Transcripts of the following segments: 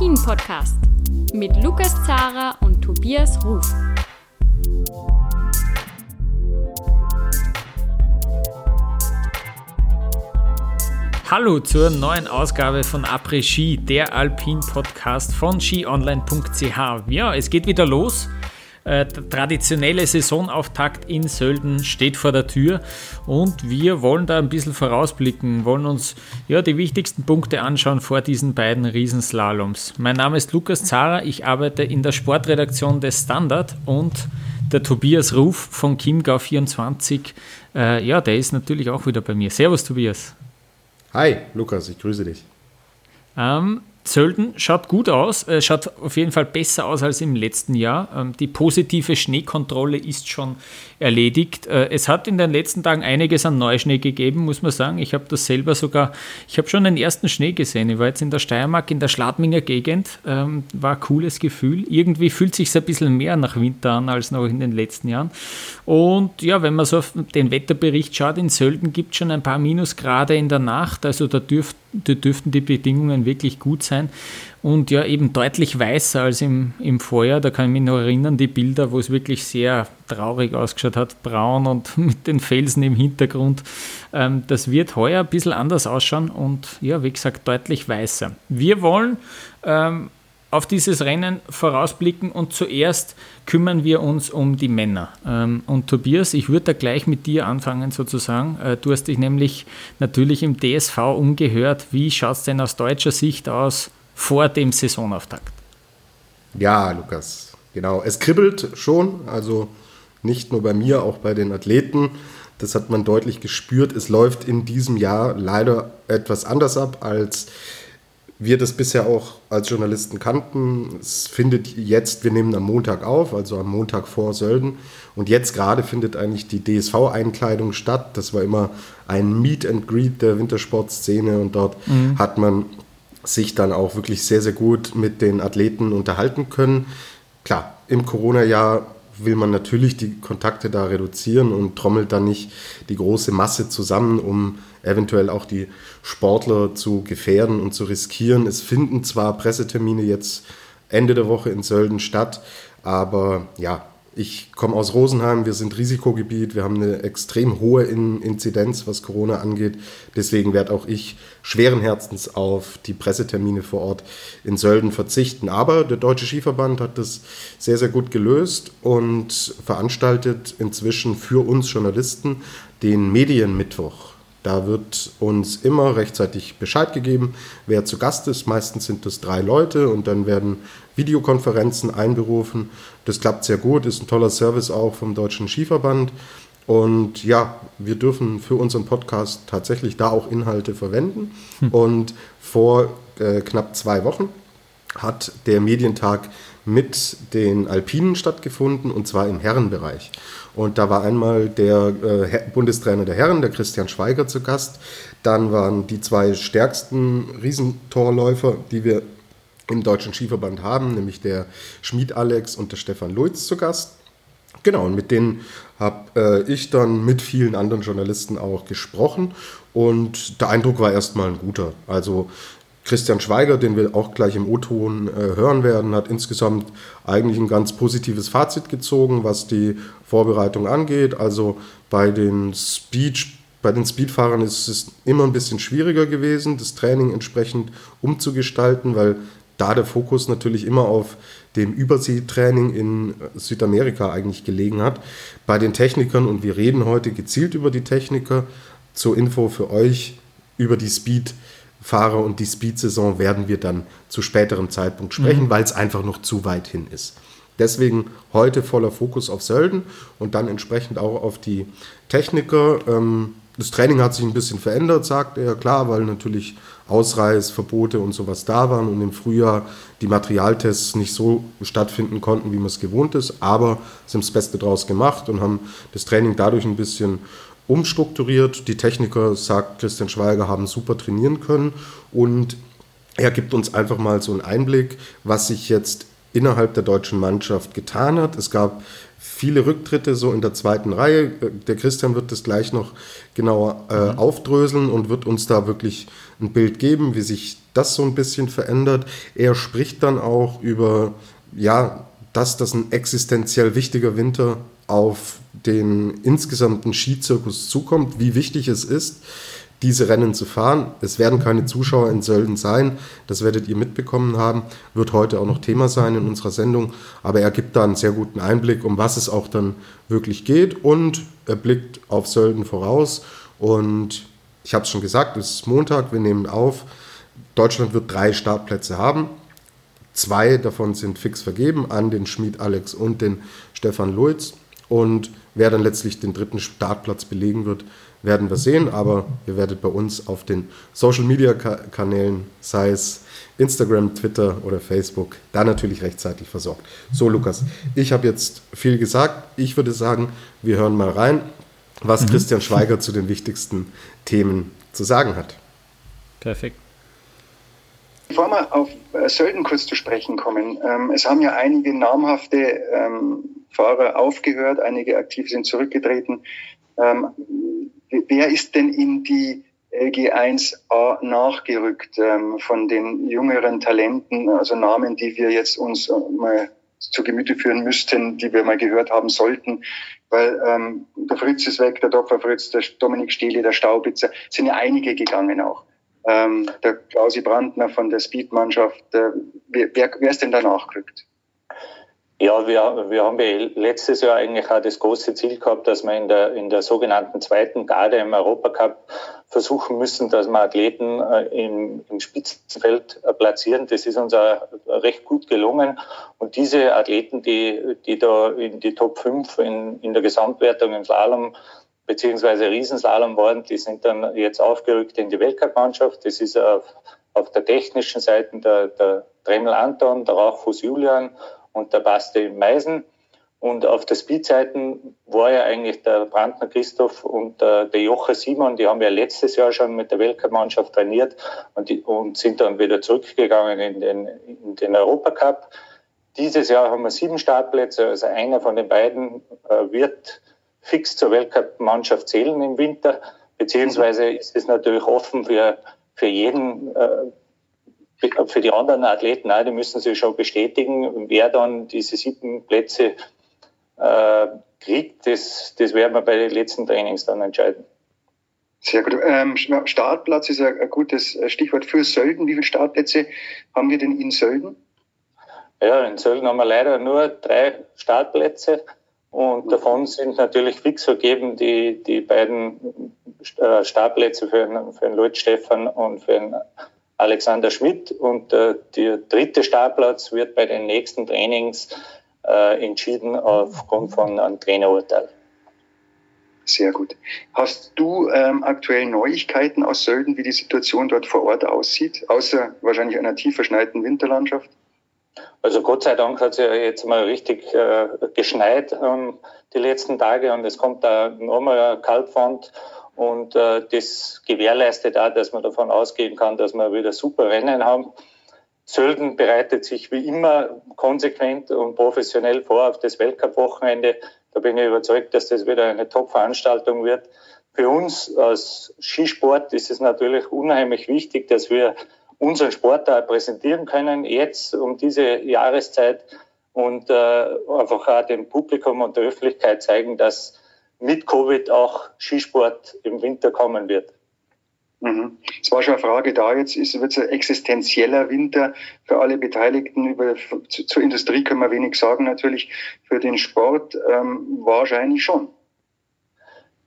Après-Ski, der Alpin-Podcast mit Lukas Zara und Tobias Ruf. Hallo zur neuen Ausgabe von Après Ski, der Alpin-Podcast von skionline.ch. Ja, es geht wieder los. Äh, der traditionelle Saisonauftakt in Sölden steht vor der Tür und wir wollen da ein bisschen vorausblicken, wollen uns ja die wichtigsten Punkte anschauen vor diesen beiden Riesenslaloms. Mein Name ist Lukas Zara, ich arbeite in der Sportredaktion des Standard und der Tobias Ruf von Chiemgau24, äh, ja, der ist natürlich auch wieder bei mir. Servus Tobias. Hi Lukas, ich grüße dich. Ähm, Sölden schaut gut aus, äh, schaut auf jeden Fall besser aus als im letzten Jahr. Ähm, die positive Schneekontrolle ist schon erledigt. Äh, es hat in den letzten Tagen einiges an Neuschnee gegeben, muss man sagen. Ich habe das selber sogar, ich habe schon den ersten Schnee gesehen. Ich war jetzt in der Steiermark, in der Schladminger Gegend. Ähm, war ein cooles Gefühl. Irgendwie fühlt sich ein bisschen mehr nach Winter an als noch in den letzten Jahren. Und ja, wenn man so auf den Wetterbericht schaut, in Sölden gibt es schon ein paar Minusgrade in der Nacht. Also da dürft, da dürften die Bedingungen wirklich gut sein und ja eben deutlich weißer als im, im Vorjahr. Da kann ich mich noch erinnern, die Bilder, wo es wirklich sehr traurig ausgeschaut hat, braun und mit den Felsen im Hintergrund. Ähm, das wird heuer ein bisschen anders ausschauen und ja, wie gesagt, deutlich weißer. Wir wollen ähm, auf dieses Rennen vorausblicken und zuerst kümmern wir uns um die Männer. Ähm, und Tobias, ich würde da gleich mit dir anfangen sozusagen. Äh, du hast dich nämlich natürlich im DSV umgehört. Wie schaut es denn aus deutscher Sicht aus vor dem Saisonauftakt? Ja, Lukas, genau. Es kribbelt schon, also nicht nur bei mir, auch bei den Athleten. Das hat man deutlich gespürt. Es läuft in diesem Jahr leider etwas anders ab, als wir das bisher auch als Journalisten kannten. Es findet jetzt, wir nehmen am Montag auf, also am Montag vor Sölden. Und jetzt gerade findet eigentlich die DSV-Einkleidung statt. Das war immer ein Meet and Greet der Wintersportszene und dort mhm. hat man sich dann auch wirklich sehr, sehr gut mit den Athleten unterhalten können. Klar, im Corona-Jahr will man natürlich die Kontakte da reduzieren und trommelt dann nicht die große Masse zusammen, um eventuell auch die Sportler zu gefährden und zu riskieren. Es finden zwar Pressetermine jetzt Ende der Woche in Sölden statt, aber ja, ich komme aus Rosenheim, wir sind Risikogebiet, wir haben eine extrem hohe Inzidenz, was Corona angeht. Deswegen werde auch ich schweren Herzens auf die Pressetermine vor Ort in Sölden verzichten. Aber der Deutsche Skiverband hat das sehr, sehr gut gelöst und veranstaltet inzwischen für uns Journalisten den Medienmittwoch. Da wird uns immer rechtzeitig Bescheid gegeben, wer zu Gast ist. Meistens sind das drei Leute und dann werden Videokonferenzen einberufen. Das klappt sehr gut, ist ein toller Service auch vom Deutschen Skiverband. Und ja, wir dürfen für unseren Podcast tatsächlich da auch Inhalte verwenden. Hm. Und vor äh, knapp zwei Wochen hat der Medientag mit den Alpinen stattgefunden und zwar im Herrenbereich. Und da war einmal der äh, Bundestrainer der Herren, der Christian Schweiger, zu Gast. Dann waren die zwei stärksten Riesentorläufer, die wir im Deutschen Skiverband haben, nämlich der Schmied Alex und der Stefan Luiz zu Gast. Genau, und mit denen habe äh, ich dann mit vielen anderen Journalisten auch gesprochen und der Eindruck war erstmal ein guter. Also Christian Schweiger, den wir auch gleich im O-Ton äh, hören werden, hat insgesamt eigentlich ein ganz positives Fazit gezogen, was die Vorbereitung angeht. Also bei den Speed, bei den Speedfahrern ist es immer ein bisschen schwieriger gewesen, das Training entsprechend umzugestalten, weil da der Fokus natürlich immer auf dem Überseetraining in Südamerika eigentlich gelegen hat. Bei den Technikern, und wir reden heute gezielt über die Techniker, zur Info für euch über die Speed. Fahrer und die Speed-Saison werden wir dann zu späterem Zeitpunkt sprechen, mhm. weil es einfach noch zu weit hin ist. Deswegen heute voller Fokus auf Sölden und dann entsprechend auch auf die Techniker. Ähm, das Training hat sich ein bisschen verändert, sagt er, klar, weil natürlich Ausreißverbote und sowas da waren und im Frühjahr die Materialtests nicht so stattfinden konnten, wie man es gewohnt ist, aber sie haben das Beste draus gemacht und haben das Training dadurch ein bisschen umstrukturiert. Die Techniker, sagt Christian Schweiger, haben super trainieren können und er gibt uns einfach mal so einen Einblick, was sich jetzt innerhalb der deutschen Mannschaft getan hat. Es gab viele Rücktritte so in der zweiten Reihe. Der Christian wird das gleich noch genauer äh, mhm. aufdröseln und wird uns da wirklich ein Bild geben, wie sich das so ein bisschen verändert. Er spricht dann auch über, ja, dass das ein existenziell wichtiger Winter auf den insgesamten Skizirkus zukommt, wie wichtig es ist, diese Rennen zu fahren. Es werden keine Zuschauer in Sölden sein, das werdet ihr mitbekommen haben, wird heute auch noch Thema sein in unserer Sendung, aber er gibt da einen sehr guten Einblick, um was es auch dann wirklich geht und er blickt auf Sölden voraus und ich habe es schon gesagt, es ist Montag, wir nehmen auf. Deutschland wird drei Startplätze haben. Zwei davon sind fix vergeben an den Schmied Alex und den Stefan Luiz. Und wer dann letztlich den dritten Startplatz belegen wird, werden wir sehen. Aber ihr werdet bei uns auf den Social Media Kanälen, sei es Instagram, Twitter oder Facebook, da natürlich rechtzeitig versorgt. So, Lukas, ich habe jetzt viel gesagt. Ich würde sagen, wir hören mal rein, was mhm. Christian Schweiger zu den wichtigsten Themen zu sagen hat. Perfekt. Bevor wir auf äh, Sölden kurz zu sprechen kommen, ähm, es haben ja einige namhafte ähm, Fahrer aufgehört, einige aktiv sind zurückgetreten. Ähm, wer ist denn in die LG1A nachgerückt ähm, von den jüngeren Talenten, also Namen, die wir jetzt uns äh, mal zu Gemüte führen müssten, die wir mal gehört haben sollten, weil ähm, der Fritz ist weg, der Dr. Fritz, der Dominik Stehle, der Staubitzer, sind ja einige gegangen auch ähm, der Klausi Brandner von der Speed-Mannschaft. Äh, wer, wer ist denn da nachgerückt? Ja, wir, wir haben letztes Jahr eigentlich auch das große Ziel gehabt, dass wir in der, in der sogenannten zweiten Garde im Europacup versuchen müssen, dass wir Athleten äh, im, im Spitzenfeld äh, platzieren. Das ist uns auch recht gut gelungen. Und diese Athleten, die, die da in die Top 5 in, in der Gesamtwertung im Slalom beziehungsweise Riesenslalom waren, die sind dann jetzt aufgerückt in die Weltcup-Mannschaft. Das ist auf, auf der technischen Seite der, der Dremel Anton, der Rauchfuß Julian und der Basti Meisen. Und auf der Speed-Seiten war ja eigentlich der Brandner Christoph und der, der Joche Simon, die haben ja letztes Jahr schon mit der Weltcup-Mannschaft trainiert und, die, und sind dann wieder zurückgegangen in den, in den Europacup. Dieses Jahr haben wir sieben Startplätze, also einer von den beiden äh, wird fix zur Weltcup-Mannschaft zählen im Winter, beziehungsweise ist es natürlich offen für, für jeden, äh, für die anderen Athleten, auch, die müssen sich schon bestätigen, wer dann diese sieben Plätze äh, kriegt, das, das werden wir bei den letzten Trainings dann entscheiden. Sehr gut. Ähm, Startplatz ist ein gutes Stichwort für Sölden. Wie viele Startplätze haben wir denn in Sölden? Ja, in Sölden haben wir leider nur drei Startplätze. Und davon sind natürlich fix vergeben die, die beiden äh, Startplätze für den, für den Lloyd Stefan und für den Alexander Schmidt. Und äh, der dritte Startplatz wird bei den nächsten Trainings äh, entschieden aufgrund von einem Trainerurteil. Sehr gut. Hast du ähm, aktuell Neuigkeiten aus Sölden, wie die Situation dort vor Ort aussieht, außer wahrscheinlich einer tief verschneiten Winterlandschaft? Also Gott sei Dank hat es ja jetzt mal richtig äh, geschneit ähm, die letzten Tage und es kommt da nochmal ein Kaltfront und äh, das gewährleistet auch, dass man davon ausgehen kann, dass wir wieder super Rennen haben. Sölden bereitet sich wie immer konsequent und professionell vor auf das Weltcup-Wochenende. Da bin ich überzeugt, dass das wieder eine Top-Veranstaltung wird. Für uns als Skisport ist es natürlich unheimlich wichtig, dass wir unseren Sport da präsentieren können, jetzt um diese Jahreszeit und äh, einfach auch dem Publikum und der Öffentlichkeit zeigen, dass mit Covid auch Skisport im Winter kommen wird. Mhm. Es war schon eine Frage da, jetzt wird es ein existenzieller Winter für alle Beteiligten. Über, zu, zur Industrie können wir wenig sagen natürlich, für den Sport ähm, wahrscheinlich schon.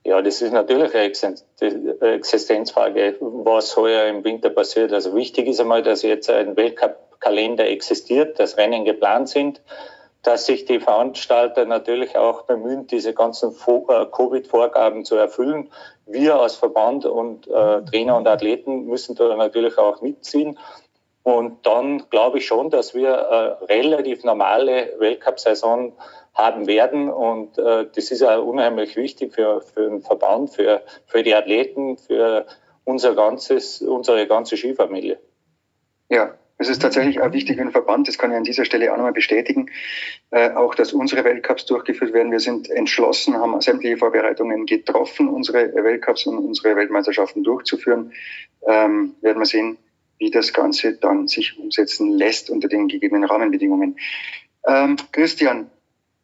Ja, das ist natürlich eine Existenzfrage, was heuer im Winter passiert. Also wichtig ist einmal, dass jetzt ein Weltcup-Kalender existiert, dass Rennen geplant sind, dass sich die Veranstalter natürlich auch bemühen, diese ganzen äh, Covid-Vorgaben zu erfüllen. Wir als Verband und äh, Trainer und Athleten müssen da natürlich auch mitziehen. Und dann glaube ich schon, dass wir eine relativ normale Weltcup-Saison haben werden. Und äh, das ist ja unheimlich wichtig für, für den Verband, für, für die Athleten, für unser ganzes, unsere ganze Skifamilie. Ja, Es ist tatsächlich auch wichtig für den Verband, das kann ich an dieser Stelle auch nochmal bestätigen, äh, auch dass unsere Weltcups durchgeführt werden. Wir sind entschlossen, haben sämtliche Vorbereitungen getroffen, unsere Weltcups und unsere Weltmeisterschaften durchzuführen. Ähm, werden wir sehen, wie das Ganze dann sich umsetzen lässt unter den gegebenen Rahmenbedingungen. Ähm, Christian,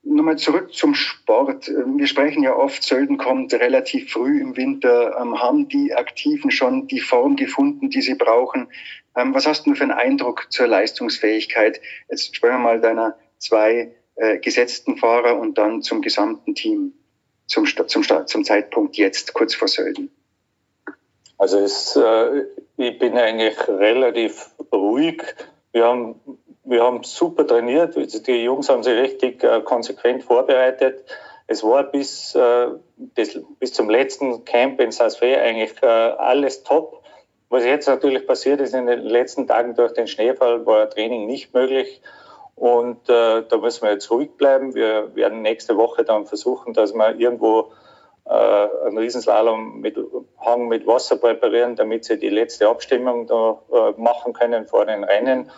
Nochmal zurück zum Sport. Wir sprechen ja oft, Sölden kommt relativ früh im Winter. Ähm, haben die Aktiven schon die Form gefunden, die sie brauchen? Ähm, was hast du für einen Eindruck zur Leistungsfähigkeit? Jetzt sprechen wir mal deiner zwei äh, gesetzten Fahrer und dann zum gesamten Team, zum, zum, zum Zeitpunkt jetzt, kurz vor Sölden. Also es, äh, ich bin eigentlich relativ ruhig. Wir haben wir haben super trainiert. Die Jungs haben sich richtig äh, konsequent vorbereitet. Es war bis, äh, das, bis zum letzten Camp in Saas-Fee eigentlich äh, alles top. Was jetzt natürlich passiert ist, in den letzten Tagen durch den Schneefall war Training nicht möglich. Und äh, da müssen wir jetzt ruhig bleiben. Wir werden nächste Woche dann versuchen, dass wir irgendwo äh, einen Riesenslalom mit Hang mit Wasser präparieren, damit sie die letzte Abstimmung da äh, machen können vor den Rennen.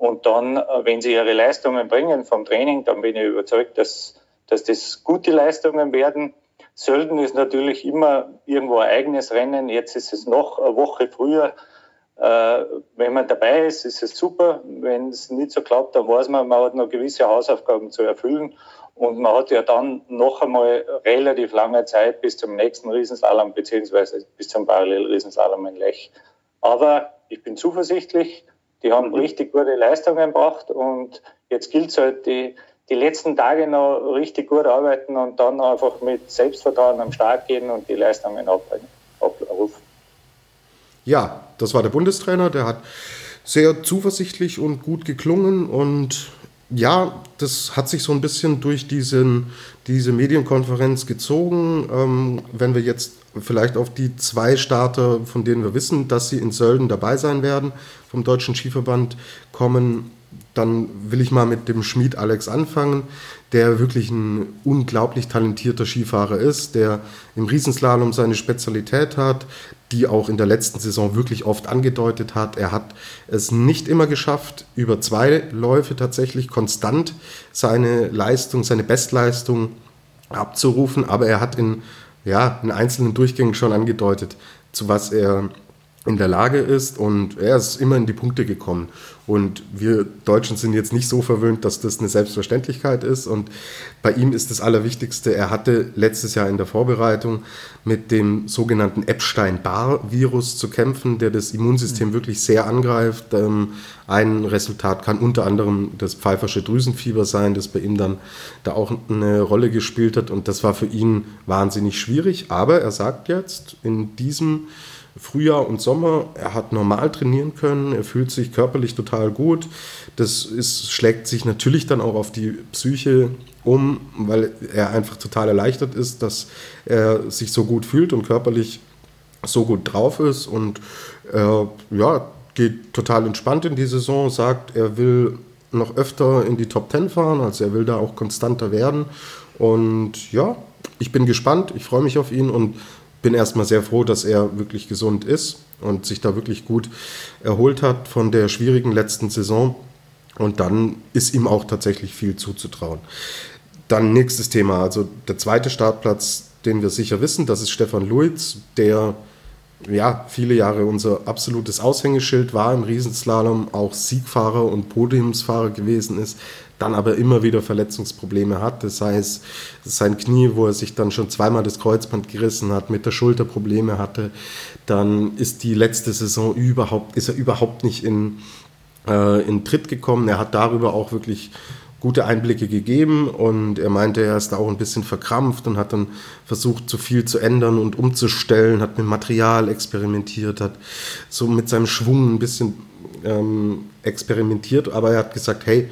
Und dann, äh, wenn sie ihre Leistungen bringen vom Training, dann bin ich überzeugt, dass, dass das gute Leistungen werden. Sölden ist natürlich immer irgendwo ein eigenes Rennen. Jetzt ist es noch eine Woche früher. Äh, wenn man dabei ist, ist es super. Wenn es nicht so klappt, dann weiß man, man hat noch gewisse Hausaufgaben zu erfüllen. Und man hat ja dann noch einmal relativ lange Zeit bis zum nächsten Riesenslalom beziehungsweise bis zum Parallel-Riesenslalom in Lech. Aber ich bin zuversichtlich. Die haben richtig gute Leistungen gebracht und jetzt gilt es halt, die, die letzten Tage noch richtig gut arbeiten und dann einfach mit Selbstvertrauen am Start gehen und die Leistungen abrufen. Ja, das war der Bundestrainer, der hat sehr zuversichtlich und gut geklungen und ja, das hat sich so ein bisschen durch diesen, diese Medienkonferenz gezogen. Ähm, wenn wir jetzt vielleicht auf die zwei Starter, von denen wir wissen, dass sie in Sölden dabei sein werden, vom Deutschen Skiverband kommen, dann will ich mal mit dem Schmied Alex anfangen, der wirklich ein unglaublich talentierter Skifahrer ist, der im Riesenslalom seine Spezialität hat, die auch in der letzten Saison wirklich oft angedeutet hat. Er hat es nicht immer geschafft, über zwei Läufe tatsächlich konstant seine Leistung, seine Bestleistung abzurufen, aber er hat in, ja, in einzelnen Durchgängen schon angedeutet, zu was er in der Lage ist und er ist immer in die Punkte gekommen. Und wir Deutschen sind jetzt nicht so verwöhnt, dass das eine Selbstverständlichkeit ist. Und bei ihm ist das Allerwichtigste, er hatte letztes Jahr in der Vorbereitung mit dem sogenannten Epstein-Barr-Virus zu kämpfen, der das Immunsystem mhm. wirklich sehr angreift. Ähm, ein Resultat kann unter anderem das pfeifersche Drüsenfieber sein, das bei ihm dann da auch eine Rolle gespielt hat. Und das war für ihn wahnsinnig schwierig. Aber er sagt jetzt, in diesem Frühjahr und Sommer. Er hat normal trainieren können, er fühlt sich körperlich total gut. Das ist, schlägt sich natürlich dann auch auf die Psyche um, weil er einfach total erleichtert ist, dass er sich so gut fühlt und körperlich so gut drauf ist und er ja, geht total entspannt in die Saison, sagt, er will noch öfter in die Top 10 fahren, also er will da auch konstanter werden. Und ja, ich bin gespannt, ich freue mich auf ihn und bin erstmal sehr froh, dass er wirklich gesund ist und sich da wirklich gut erholt hat von der schwierigen letzten Saison. Und dann ist ihm auch tatsächlich viel zuzutrauen. Dann nächstes Thema, also der zweite Startplatz, den wir sicher wissen, das ist Stefan Luiz, der ja, viele Jahre unser absolutes Aushängeschild war im Riesenslalom, auch Siegfahrer und Podiumsfahrer gewesen ist, dann aber immer wieder Verletzungsprobleme hat. Das heißt, sein Knie, wo er sich dann schon zweimal das Kreuzband gerissen hat, mit der Schulter Probleme hatte, dann ist die letzte Saison überhaupt, ist er überhaupt nicht in, äh, in Tritt gekommen. Er hat darüber auch wirklich gute Einblicke gegeben und er meinte, er ist da auch ein bisschen verkrampft und hat dann versucht, zu viel zu ändern und umzustellen, hat mit Material experimentiert, hat so mit seinem Schwung ein bisschen ähm, experimentiert, aber er hat gesagt, hey,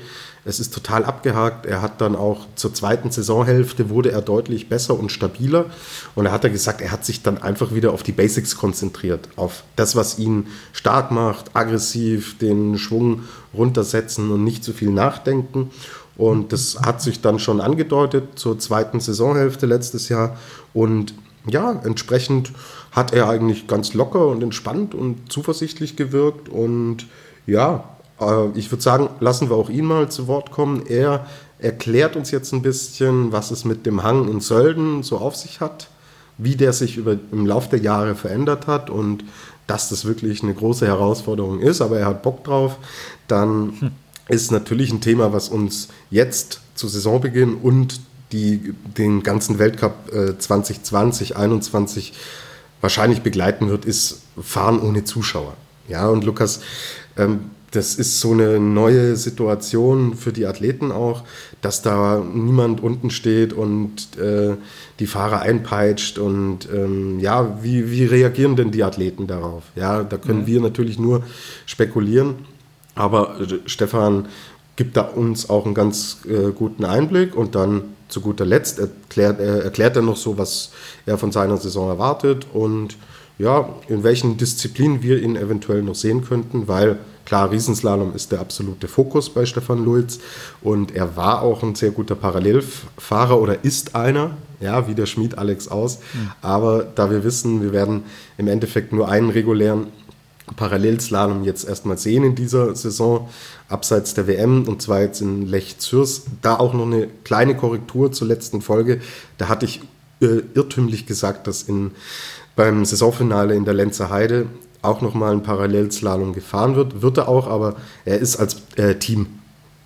es ist total abgehakt. Er hat dann auch zur zweiten Saisonhälfte wurde er deutlich besser und stabiler. Und er hat er gesagt, er hat sich dann einfach wieder auf die Basics konzentriert, auf das, was ihn stark macht, aggressiv, den Schwung runtersetzen und nicht zu viel nachdenken. Und das hat sich dann schon angedeutet zur zweiten Saisonhälfte letztes Jahr. Und ja, entsprechend hat er eigentlich ganz locker und entspannt und zuversichtlich gewirkt. Und ja, ich würde sagen, lassen wir auch ihn mal zu Wort kommen. Er erklärt uns jetzt ein bisschen, was es mit dem Hang in Sölden so auf sich hat, wie der sich über, im Laufe der Jahre verändert hat und dass das wirklich eine große Herausforderung ist, aber er hat Bock drauf. Dann hm. ist natürlich ein Thema, was uns jetzt zu Saisonbeginn und die den ganzen Weltcup äh, 2020, 2021 wahrscheinlich begleiten wird, ist Fahren ohne Zuschauer. Ja, und Lukas, ähm, das ist so eine neue Situation für die Athleten auch, dass da niemand unten steht und äh, die Fahrer einpeitscht und ähm, ja, wie, wie reagieren denn die Athleten darauf? Ja, da können mhm. wir natürlich nur spekulieren, aber äh, Stefan gibt da uns auch einen ganz äh, guten Einblick und dann zu guter Letzt erklärt, er, erklärt er noch so, was er von seiner Saison erwartet und ja, in welchen Disziplinen wir ihn eventuell noch sehen könnten, weil klar, Riesenslalom ist der absolute Fokus bei Stefan Lulz und er war auch ein sehr guter Parallelfahrer oder ist einer, ja, wie der Schmied Alex aus. Mhm. Aber da wir wissen, wir werden im Endeffekt nur einen regulären Parallelslalom jetzt erstmal sehen in dieser Saison, abseits der WM, und zwar jetzt in Lech Zürs. Da auch noch eine kleine Korrektur zur letzten Folge. Da hatte ich äh, irrtümlich gesagt, dass in beim Saisonfinale in der Lenzer Heide auch nochmal ein Parallelslalom gefahren wird. Wird er auch, aber er ist als äh, Team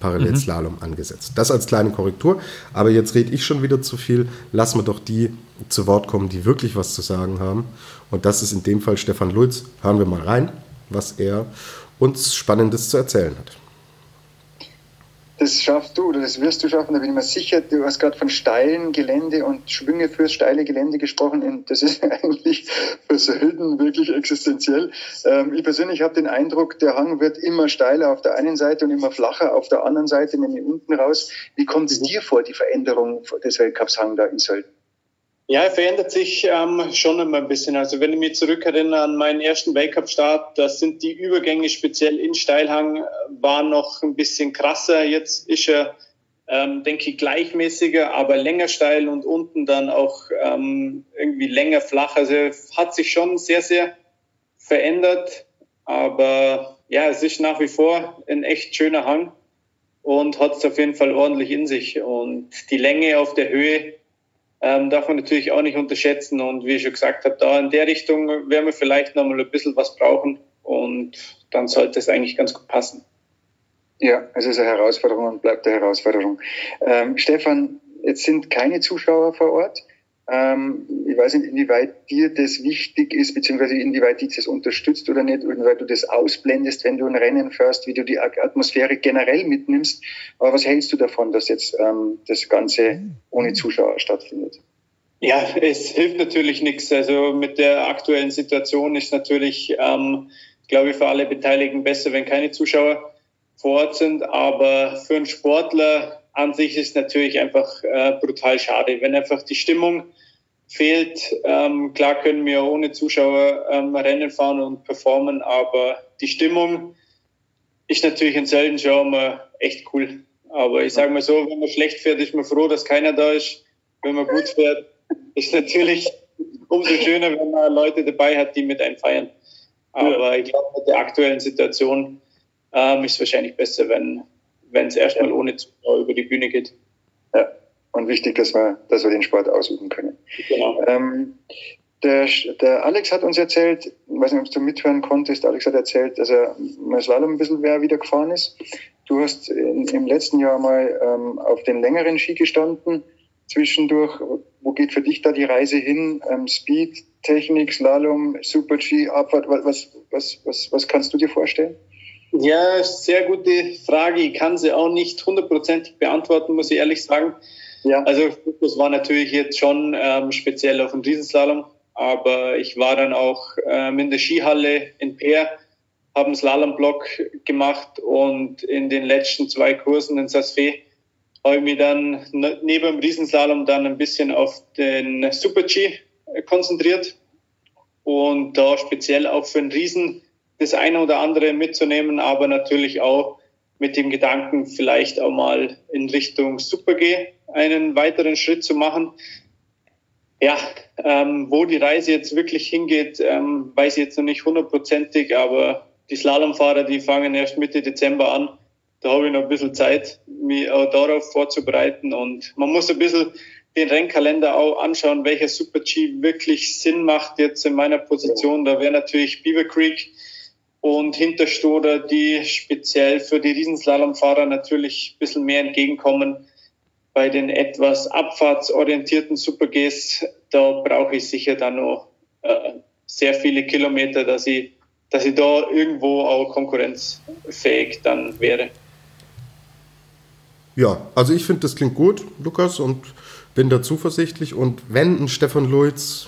Parallelslalom mhm. angesetzt. Das als kleine Korrektur. Aber jetzt rede ich schon wieder zu viel. Lassen wir doch die zu Wort kommen, die wirklich was zu sagen haben. Und das ist in dem Fall Stefan Lulz. Hören wir mal rein, was er uns Spannendes zu erzählen hat das schaffst du oder das wirst du schaffen, da bin ich mir sicher. Du hast gerade von steilen Gelände und Schwünge fürs steile Gelände gesprochen. Und das ist eigentlich für Sölden wirklich existenziell. Ähm, ich persönlich habe den Eindruck, der Hang wird immer steiler auf der einen Seite und immer flacher auf der anderen Seite, nämlich unten raus. Wie kommt es dir vor, die Veränderung des Weltcups Hang da in Sölden? Ja, er verändert sich ähm, schon immer ein bisschen. Also wenn ich mich zurückerinnere an meinen ersten Weltcup-Start, da sind die Übergänge speziell in Steilhang äh, waren noch ein bisschen krasser. Jetzt ist er, ähm, denke ich, gleichmäßiger, aber länger steil und unten dann auch ähm, irgendwie länger flach. Also hat sich schon sehr, sehr verändert. Aber ja, es ist nach wie vor ein echt schöner Hang und hat es auf jeden Fall ordentlich in sich. Und die Länge auf der Höhe, ähm, darf man natürlich auch nicht unterschätzen. Und wie ich schon gesagt habe, da in der Richtung werden wir vielleicht noch mal ein bisschen was brauchen und dann sollte es eigentlich ganz gut passen. Ja, es ist eine Herausforderung und bleibt eine Herausforderung. Ähm, Stefan, jetzt sind keine Zuschauer vor Ort. Ähm, ich weiß nicht, inwieweit dir das wichtig ist, beziehungsweise inwieweit dich das unterstützt oder nicht, inwieweit du das ausblendest, wenn du ein Rennen fährst, wie du die Atmosphäre generell mitnimmst. Aber was hältst du davon, dass jetzt ähm, das Ganze ohne Zuschauer stattfindet? Ja, es hilft natürlich nichts. Also mit der aktuellen Situation ist natürlich, ähm, glaube ich, für alle Beteiligten besser, wenn keine Zuschauer vor Ort sind. Aber für einen Sportler an sich ist natürlich einfach äh, brutal schade, wenn einfach die Stimmung fehlt. Ähm, klar können wir ohne Zuschauer ähm, Rennen fahren und performen, aber die Stimmung ist natürlich in Selten schon mal echt cool. Aber ich sage mal so, wenn man schlecht fährt, ist man froh, dass keiner da ist. Wenn man gut fährt, ist natürlich umso schöner, wenn man Leute dabei hat, die mit einem feiern. Aber ich glaube, mit der aktuellen Situation ähm, ist es wahrscheinlich besser, wenn wenn es erstmal ja. ohne Zuschauer über die Bühne geht. Ja, und wichtig, dass wir, dass wir den Sport ausüben können. Genau. Ähm, der, der, Alex hat uns erzählt, ich weiß nicht, ob du mithören konntest, Alex hat erzählt, dass er mal Slalom ein bisschen mehr wieder gefahren ist. Du hast in, im letzten Jahr mal ähm, auf den längeren Ski gestanden, zwischendurch. Wo geht für dich da die Reise hin? Ähm, Speed, Technik, Slalom, Super-G, Abfahrt, was, was, was, was kannst du dir vorstellen? Ja, sehr gute Frage. Ich kann sie auch nicht hundertprozentig beantworten, muss ich ehrlich sagen. Ja. Also Fokus war natürlich jetzt schon ähm, speziell auf den Riesenslalom, aber ich war dann auch ähm, in der Skihalle in Peer, habe einen Slalomblock gemacht und in den letzten zwei Kursen in Sasfe habe ich mich dann neben dem Riesenslalom dann ein bisschen auf den Super-G konzentriert und da speziell auch für den Riesen das eine oder andere mitzunehmen, aber natürlich auch mit dem Gedanken, vielleicht auch mal in Richtung Super G einen weiteren Schritt zu machen. Ja, ähm, wo die Reise jetzt wirklich hingeht, ähm, weiß ich jetzt noch nicht hundertprozentig, aber die Slalomfahrer, die fangen erst Mitte Dezember an. Da habe ich noch ein bisschen Zeit, mich auch darauf vorzubereiten. Und man muss ein bisschen den Rennkalender auch anschauen, welcher Super-G wirklich Sinn macht jetzt in meiner Position. Da wäre natürlich Beaver Creek und Hinterstoder, die speziell für die Riesenslalomfahrer natürlich ein bisschen mehr entgegenkommen. Bei den etwas abfahrtsorientierten Super-Gs, da brauche ich sicher dann noch äh, sehr viele Kilometer, dass ich, dass ich da irgendwo auch konkurrenzfähig dann wäre. Ja, also ich finde, das klingt gut, Lukas, und bin da zuversichtlich. Und wenn ein Stefan Luiz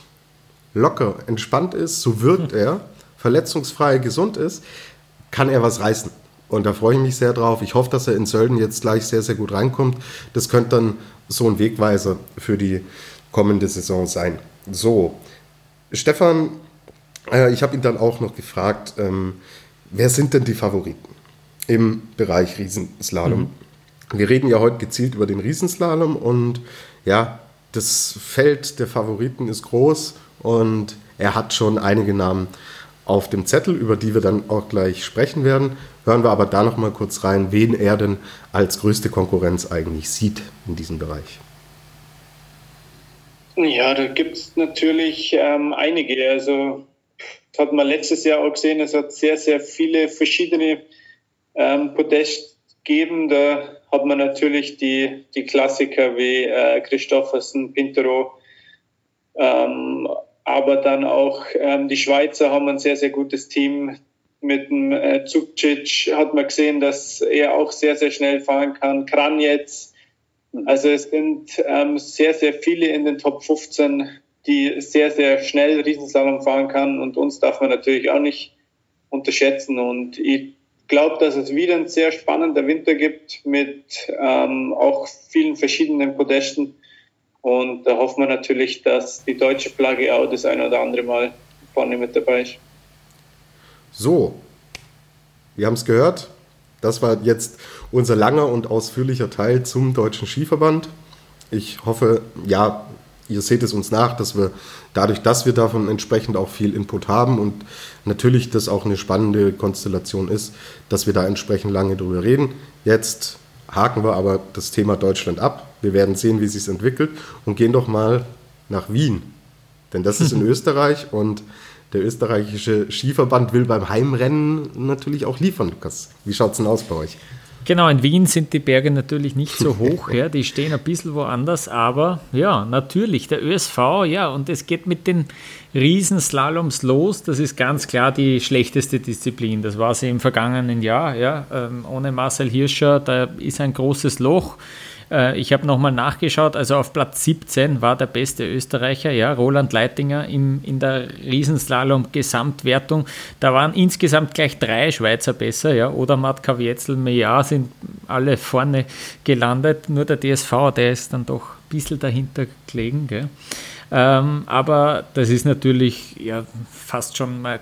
locker, entspannt ist, so wirkt er, verletzungsfrei, gesund ist, kann er was reißen. Und da freue ich mich sehr drauf. Ich hoffe, dass er in Sölden jetzt gleich sehr, sehr gut reinkommt. Das könnte dann so ein Wegweiser für die kommende Saison sein. So, Stefan, äh, ich habe ihn dann auch noch gefragt, ähm, wer sind denn die Favoriten im Bereich Riesenslalom? Mhm. Wir reden ja heute gezielt über den Riesenslalom und ja, das Feld der Favoriten ist groß und er hat schon einige Namen auf dem Zettel, über die wir dann auch gleich sprechen werden. Hören wir aber da noch mal kurz rein, wen er denn als größte Konkurrenz eigentlich sieht in diesem Bereich. Ja, da gibt es natürlich ähm, einige. Also das hat man letztes Jahr auch gesehen, es hat sehr, sehr viele verschiedene ähm, Podest gegeben. Da hat man natürlich die, die Klassiker wie äh, Christoffersen, Pintero, ähm, aber dann auch ähm, die Schweizer haben ein sehr, sehr gutes Team. Mit dem äh, Zubcic hat man gesehen, dass er auch sehr, sehr schnell fahren kann. Kranjetz. Also es sind ähm, sehr, sehr viele in den Top 15, die sehr, sehr schnell Riesenslalom fahren kann. Und uns darf man natürlich auch nicht unterschätzen. Und ich glaube, dass es wieder ein sehr spannender Winter gibt mit ähm, auch vielen verschiedenen Podesten. Und da hoffen wir natürlich, dass die deutsche Flagge auch das eine oder andere Mal vorne mit dabei ist. So, wir haben es gehört. Das war jetzt unser langer und ausführlicher Teil zum Deutschen Skiverband. Ich hoffe, ja, ihr seht es uns nach, dass wir dadurch, dass wir davon entsprechend auch viel Input haben und natürlich das auch eine spannende Konstellation ist, dass wir da entsprechend lange drüber reden. Jetzt haken wir aber das Thema Deutschland ab. Wir werden sehen, wie es sich entwickelt und gehen doch mal nach Wien. Denn das ist in Österreich und der österreichische Skiverband will beim Heimrennen natürlich auch liefern, Lukas. Wie schaut es denn aus bei euch? Genau, in Wien sind die Berge natürlich nicht so hoch, ja, die stehen ein bisschen woanders, aber ja, natürlich, der ÖSV, ja, und es geht mit den Riesenslaloms los, das ist ganz klar die schlechteste Disziplin, das war sie im vergangenen Jahr, ja, ähm, ohne Marcel Hirscher, da ist ein großes Loch, äh, ich habe nochmal nachgeschaut, also auf Platz 17 war der beste Österreicher, ja, Roland Leitinger im, in der Riesenslalom-Gesamtwertung. Da waren insgesamt gleich drei Schweizer besser, ja, Odermatt, Kavietzel, Meillard sind alle vorne gelandet, nur der DSV, der ist dann doch ein bisschen dahinter gelegen, gell. Ähm, aber das ist natürlich ja, fast schon mal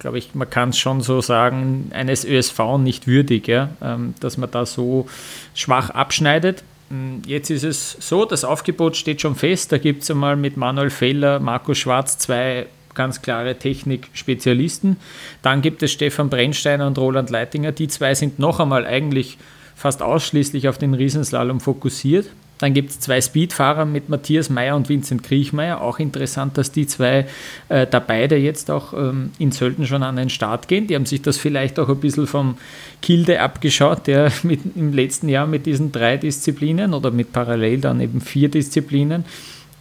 glaube ich, man kann es schon so sagen, eines ÖSV nicht würdig, ja, ähm, dass man da so schwach abschneidet. Hm, jetzt ist es so, das Aufgebot steht schon fest. Da gibt es einmal mit Manuel Feller, Markus Schwarz zwei ganz klare Technik-Spezialisten. Dann gibt es Stefan Brennsteiner und Roland Leitinger. Die zwei sind noch einmal eigentlich fast ausschließlich auf den Riesenslalom fokussiert. Dann gibt es zwei Speedfahrer mit Matthias Meyer und Vincent Kriechmeier. Auch interessant, dass die zwei äh, da beide jetzt auch ähm, in Sölden schon an den Start gehen. Die haben sich das vielleicht auch ein bisschen vom Kilde abgeschaut, der mit, im letzten Jahr mit diesen drei Disziplinen oder mit parallel dann eben vier Disziplinen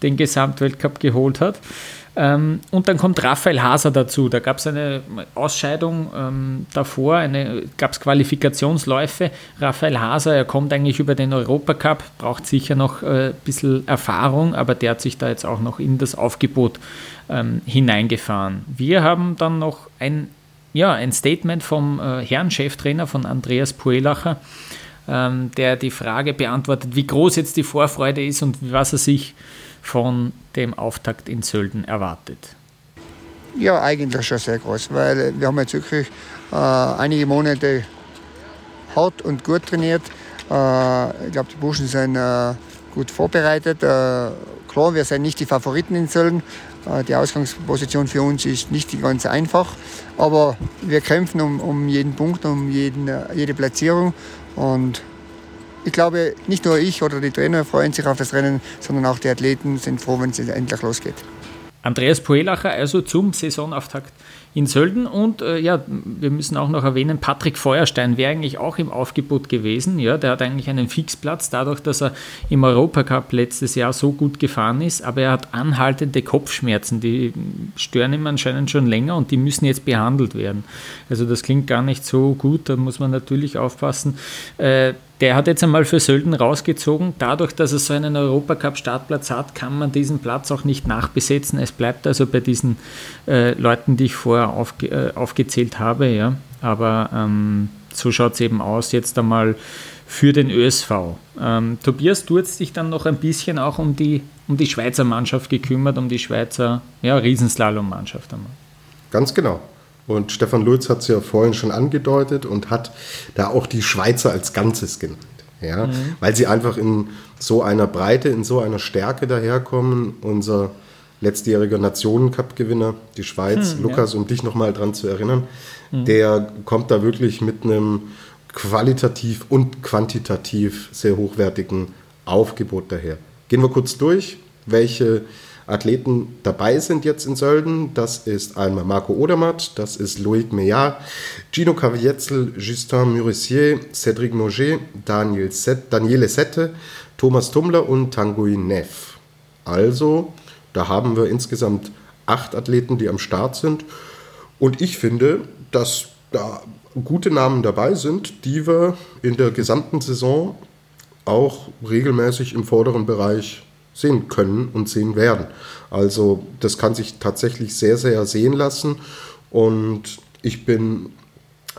den Gesamtweltcup geholt hat. Ähm, und dann kommt Raphael Haser dazu. Da gab es eine Ausscheidung ähm, davor, gab es Qualifikationsläufe. Raphael Haser, er kommt eigentlich über den Europacup, braucht sicher noch ein äh, bisschen Erfahrung, aber der hat sich da jetzt auch noch in das Aufgebot ähm, hineingefahren. Wir haben dann noch ein, ja, ein Statement vom äh, Herrn Cheftrainer von Andreas Puelacher, ähm, der die Frage beantwortet, wie groß jetzt die Vorfreude ist und was er sich von dem Auftakt in Sölden erwartet? Ja, eigentlich schon sehr groß, weil wir haben jetzt wirklich äh, einige Monate hart und gut trainiert. Äh, ich glaube, die Burschen sind äh, gut vorbereitet. Äh, klar, wir sind nicht die Favoriten in Sölden, Äh, die Ausgangsposition für uns ist nicht ganz einfach, aber wir kämpfen um, um jeden Punkt, um jeden, äh, jede Platzierung und ich glaube, nicht nur ich oder die Trainer freuen sich auf das Rennen, sondern auch die Athleten sind froh, wenn es endlich losgeht. Andreas Poelacher also zum Saisonauftakt in Sölden. Und äh, ja, wir müssen auch noch erwähnen, Patrick Feuerstein wäre eigentlich auch im Aufgebot gewesen. Ja, der hat eigentlich einen Fixplatz, dadurch, dass er im Europacup letztes Jahr so gut gefahren ist. Aber er hat anhaltende Kopfschmerzen, die stören ihm anscheinend schon länger und die müssen jetzt behandelt werden. Also das klingt gar nicht so gut, da muss man natürlich aufpassen. Äh, der hat jetzt einmal für Sölden rausgezogen. Dadurch, dass er so einen Europacup-Startplatz hat, kann man diesen Platz auch nicht nachbesetzen. Es bleibt also bei diesen äh, Leuten, die ich vorher aufge äh, aufgezählt habe. Ja. Aber ähm, so schaut es eben aus jetzt einmal für den ÖSV. Ähm, Tobias, du hast dich dann noch ein bisschen auch um die, um die Schweizer Mannschaft gekümmert, um die Schweizer ja, Riesenslalom-Mannschaft einmal. Ganz genau. Und Stefan Lutz hat es ja vorhin schon angedeutet und hat da auch die Schweizer als Ganzes genannt. Ja, mhm. Weil sie einfach in so einer Breite, in so einer Stärke daherkommen. Unser letztjähriger Nationencup-Gewinner, die Schweiz, hm, Lukas, ja. um dich nochmal dran zu erinnern, mhm. der kommt da wirklich mit einem qualitativ und quantitativ sehr hochwertigen Aufgebot daher. Gehen wir kurz durch, welche Athleten dabei sind jetzt in Sölden. Das ist einmal Marco Odermatt, das ist Loïc Meillard, Gino Caviezel, Justin Murissier, Cédric Noger, Daniel Set, Daniele Sette, Thomas Tummler und Tanguy Neff. Also, da haben wir insgesamt acht Athleten, die am Start sind. Und ich finde, dass da gute Namen dabei sind, die wir in der gesamten Saison auch regelmäßig im vorderen Bereich sehen können und sehen werden. Also das kann sich tatsächlich sehr, sehr sehen lassen. Und ich bin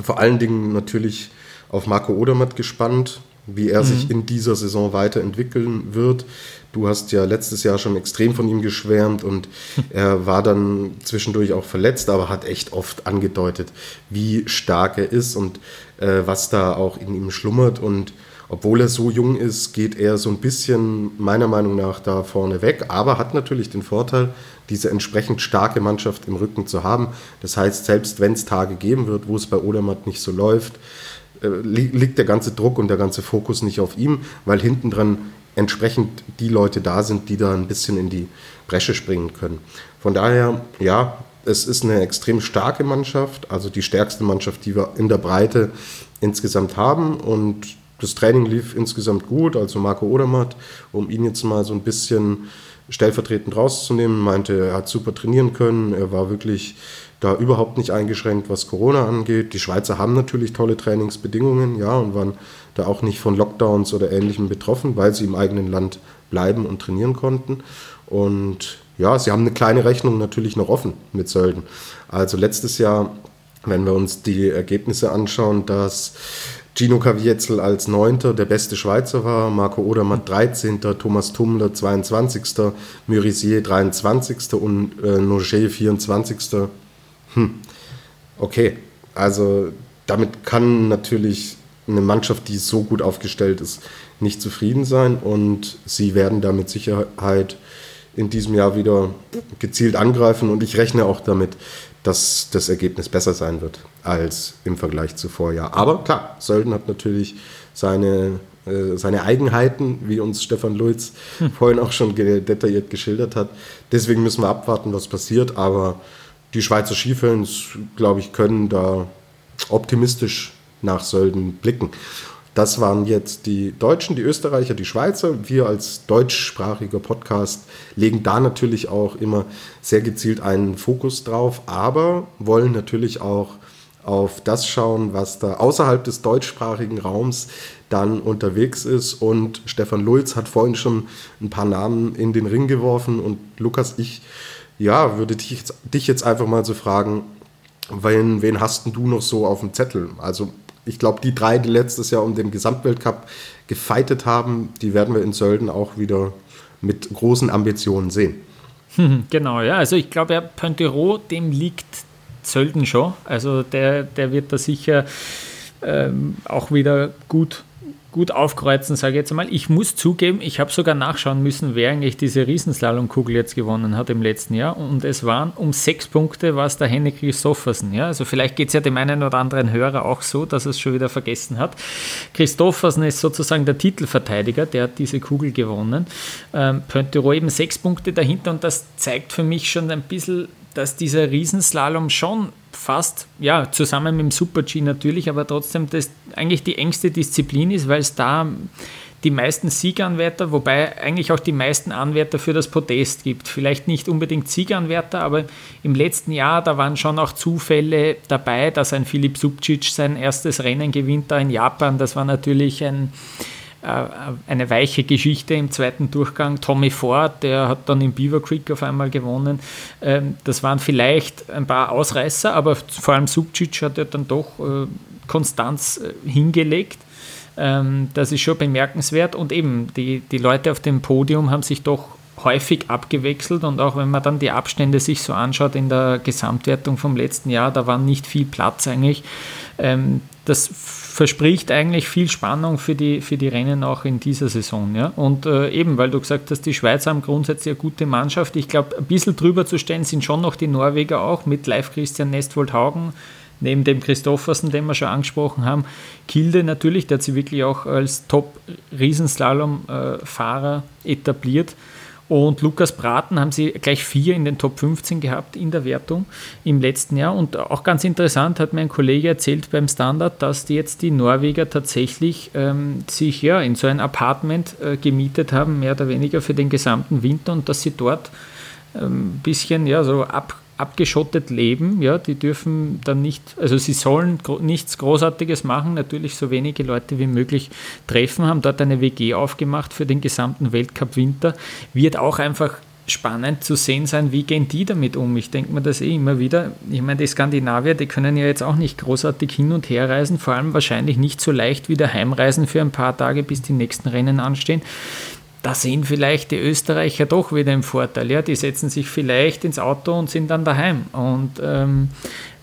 vor allen Dingen natürlich auf Marco Odermatt gespannt, wie er mhm. sich in dieser Saison weiterentwickeln wird. Du hast ja letztes Jahr schon extrem von ihm geschwärmt und er war dann zwischendurch auch verletzt, aber hat echt oft angedeutet, wie stark er ist und äh, was da auch in ihm schlummert. Und obwohl er so jung ist, geht er so ein bisschen meiner Meinung nach da vorne weg, aber hat natürlich den Vorteil, diese entsprechend starke Mannschaft im Rücken zu haben. Das heißt, selbst wenn es Tage geben wird, wo es bei Odermatt nicht so läuft, äh, liegt der ganze Druck und der ganze Fokus nicht auf ihm, weil hinten dran entsprechend die Leute da sind, die da ein bisschen in die Bresche springen können. Von daher, ja, es ist eine extrem starke Mannschaft, also die stärkste Mannschaft, die wir in der Breite insgesamt haben und das Training lief insgesamt gut. Also Marco Odermatt, um ihn jetzt mal so ein bisschen stellvertretend rauszunehmen, meinte, er hat super trainieren können. Er war wirklich da überhaupt nicht eingeschränkt, was Corona angeht. Die Schweizer haben natürlich tolle Trainingsbedingungen, ja, und waren da auch nicht von Lockdowns oder Ähnlichem betroffen, weil sie im eigenen Land bleiben und trainieren konnten. Und ja, sie haben eine kleine Rechnung natürlich noch offen mit Sölden. Also letztes Jahr, wenn wir uns die Ergebnisse anschauen, dass Gino Caviezel als Neunter der beste Schweizer war, Marco Odermatt 13., Thomas Tummler 22., Murisier 23. und äh, Noger 24. Hm. Okay, also damit kann natürlich eine Mannschaft, die so gut aufgestellt ist, nicht zufrieden sein und sie werden da mit Sicherheit in diesem Jahr wieder gezielt angreifen und ich rechne auch damit, dass das Ergebnis besser sein wird als im Vergleich zu Vorjahr. Aber klar, Sölden hat natürlich seine, äh, seine Eigenheiten, wie uns Stefan Lutz hm. vorhin auch schon detailliert geschildert hat. Deswegen müssen wir abwarten, was passiert. Aber die Schweizer Skifans, glaube ich, können da optimistisch nach Sölden blicken. Das waren jetzt die Deutschen, die Österreicher, die Schweizer. Wir als deutschsprachiger Podcast legen da natürlich auch immer sehr gezielt einen Fokus drauf, aber wollen natürlich auch auf das schauen, was da außerhalb des deutschsprachigen Raums dann unterwegs ist. Und Stefan Lulz hat vorhin schon ein paar Namen in den Ring geworfen. Und Lukas, ich ja, würde dich jetzt, dich jetzt einfach mal so fragen, wen, wen hast du noch so auf dem Zettel? Also ich glaube, die drei, die letztes Jahr um den Gesamtweltcup gefeitet haben, die werden wir in Sölden auch wieder mit großen Ambitionen sehen. Genau, ja. Also ich glaube, ja, Pointero, dem liegt Sölden schon. Also der, der wird da sicher ähm, auch wieder gut gut aufkreuzen, sage ich jetzt mal. Ich muss zugeben, ich habe sogar nachschauen müssen, wer eigentlich diese Riesenslalomkugel jetzt gewonnen hat im letzten Jahr. Und es waren um sechs Punkte war es der Henrik Christoffersen. Ja? Also vielleicht geht es ja dem einen oder anderen Hörer auch so, dass er es schon wieder vergessen hat. Christoffersen ist sozusagen der Titelverteidiger, der hat diese Kugel gewonnen. Ähm, Pointero eben sechs Punkte dahinter und das zeigt für mich schon ein bisschen dass dieser Riesenslalom schon fast, ja, zusammen mit dem Super-G natürlich, aber trotzdem das eigentlich die engste Disziplin ist, weil es da die meisten Sieganwärter, wobei eigentlich auch die meisten Anwärter für das Podest gibt. Vielleicht nicht unbedingt Sieganwärter, aber im letzten Jahr, da waren schon auch Zufälle dabei, dass ein Philipp Subcic sein erstes Rennen gewinnt da in Japan. Das war natürlich ein, eine weiche Geschichte im zweiten Durchgang. Tommy Ford, der hat dann in Beaver Creek auf einmal gewonnen. Ähm, das waren vielleicht ein paar Ausreißer, aber vor allem Subcic hat ja dann doch äh, Konstanz äh, hingelegt. Ähm, das ist schon bemerkenswert und eben die, die Leute auf dem Podium haben sich doch häufig abgewechselt und auch wenn man dann die Abstände sich so anschaut in der Gesamtwertung vom letzten Jahr, da war nicht viel Platz eigentlich. Ähm, das verspricht eigentlich viel Spannung für die, für die Rennen auch in dieser Saison. Ja? Und äh, eben, weil du gesagt hast, die Schweizer haben grundsätzlich eine gute Mannschaft. Ich glaube, ein bisschen drüber zu stellen sind schon noch die Norweger auch mit Live Christian Nestwold-Haugen, neben dem Christoffersen, den wir schon angesprochen haben. Kilde natürlich, der hat sich wirklich auch als Top-Riesenslalom-Fahrer äh, etabliert. Und Lukas Braten haben sie gleich vier in den Top 15 gehabt in der Wertung im letzten Jahr. Und auch ganz interessant hat mir ein Kollege erzählt beim Standard, dass die jetzt die Norweger tatsächlich ähm, sich ja in so ein Apartment äh, gemietet haben, mehr oder weniger für den gesamten Winter und dass sie dort ein ähm, bisschen ja, so ab abgeschottet leben. Ja, die dürfen dann nicht, also sie sollen nichts Großartiges machen, natürlich so wenige Leute wie möglich treffen, haben dort eine WG aufgemacht für den gesamten Weltcup Winter. Wird auch einfach spannend zu sehen sein, wie gehen die damit um. Ich denke mir das eh immer wieder. Ich meine, die Skandinavier, die können ja jetzt auch nicht großartig hin und her reisen, vor allem wahrscheinlich nicht so leicht wieder heimreisen für ein paar Tage, bis die nächsten Rennen anstehen da sehen vielleicht die Österreicher doch wieder im Vorteil. Ja, die setzen sich vielleicht ins Auto und sind dann daheim. Und ähm,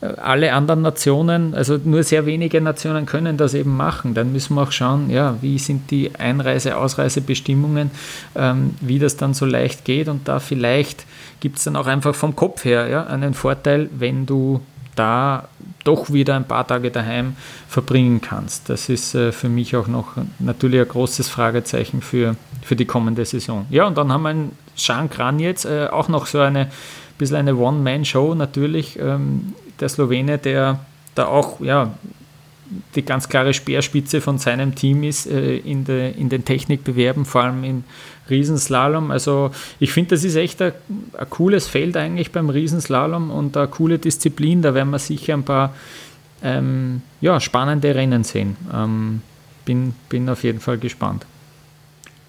alle anderen Nationen, also nur sehr wenige Nationen können das eben machen. Dann müssen wir auch schauen, ja, wie sind die Einreise-, Ausreisebestimmungen, ähm, wie das dann so leicht geht. Und da vielleicht gibt es dann auch einfach vom Kopf her ja, einen Vorteil, wenn du da doch wieder ein paar Tage daheim verbringen kannst. Das ist äh, für mich auch noch natürlich ein großes Fragezeichen für, für die kommende Saison. Ja, und dann haben wir einen Jean Kran jetzt, äh, auch noch so eine bisschen eine One-Man-Show natürlich. Ähm, der Slowene, der da auch ja, die ganz klare Speerspitze von seinem Team ist äh, in, de, in den Technikbewerben, vor allem im Riesenslalom. Also ich finde, das ist echt ein, ein, cooles Feld eigentlich beim Riesenslalom und eine coole Disziplin. Da werden wir sicher ein paar ähm, ja, spannende Rennen sehen. Ähm, bin, bin auf jeden Fall gespannt.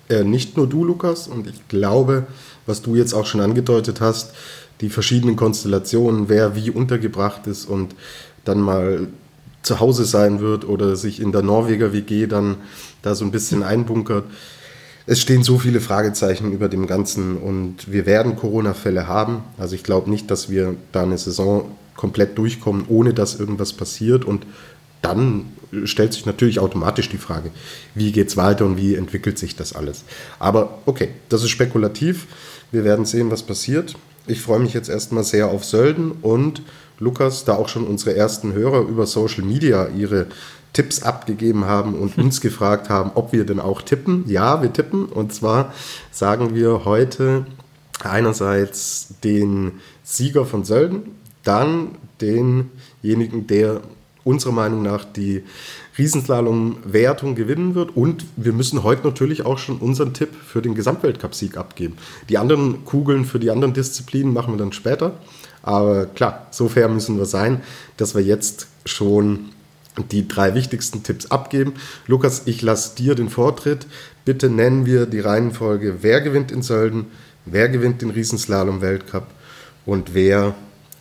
Äh, nicht nur du, Lukas, und ich glaube, was du jetzt auch schon angedeutet hast, die verschiedenen Konstellationen, wer wie untergebracht ist und dann mal zu Hause sein wird oder sich in der Norweger WG dann da so ein bisschen einbunkert. Es stehen so viele Fragezeichen über dem Ganzen und wir werden Corona-Fälle haben. Also ich glaube nicht, dass wir da eine Saison komplett durchkommen, ohne dass irgendwas passiert. Und dann stellt sich natürlich automatisch die Frage, wie geht es weiter und wie entwickelt sich das alles. Aber okay, das ist spekulativ. Wir werden sehen, was passiert. Ich freue mich jetzt erstmal sehr auf Sölden und Lukas, da auch schon unsere ersten Hörer über Social Media ihre Tipps abgegeben haben und uns gefragt haben, ob wir denn auch tippen. Ja, wir tippen. Und zwar sagen wir heute einerseits den Sieger von Sölden, dann denjenigen, der unserer Meinung nach die Riesenslalom-Wertung gewinnen wird. Und wir müssen heute natürlich auch schon unseren Tipp für den Gesamtweltcup-Sieg abgeben. Die anderen Kugeln für die anderen Disziplinen machen wir dann später. Aber klar, so fair müssen wir sein, dass wir jetzt schon die drei wichtigsten Tipps abgeben. Lukas, ich lasse dir den Vortritt. Bitte nennen wir die Reihenfolge, wer gewinnt in Sölden, wer gewinnt den Riesenslalom-Weltcup und wer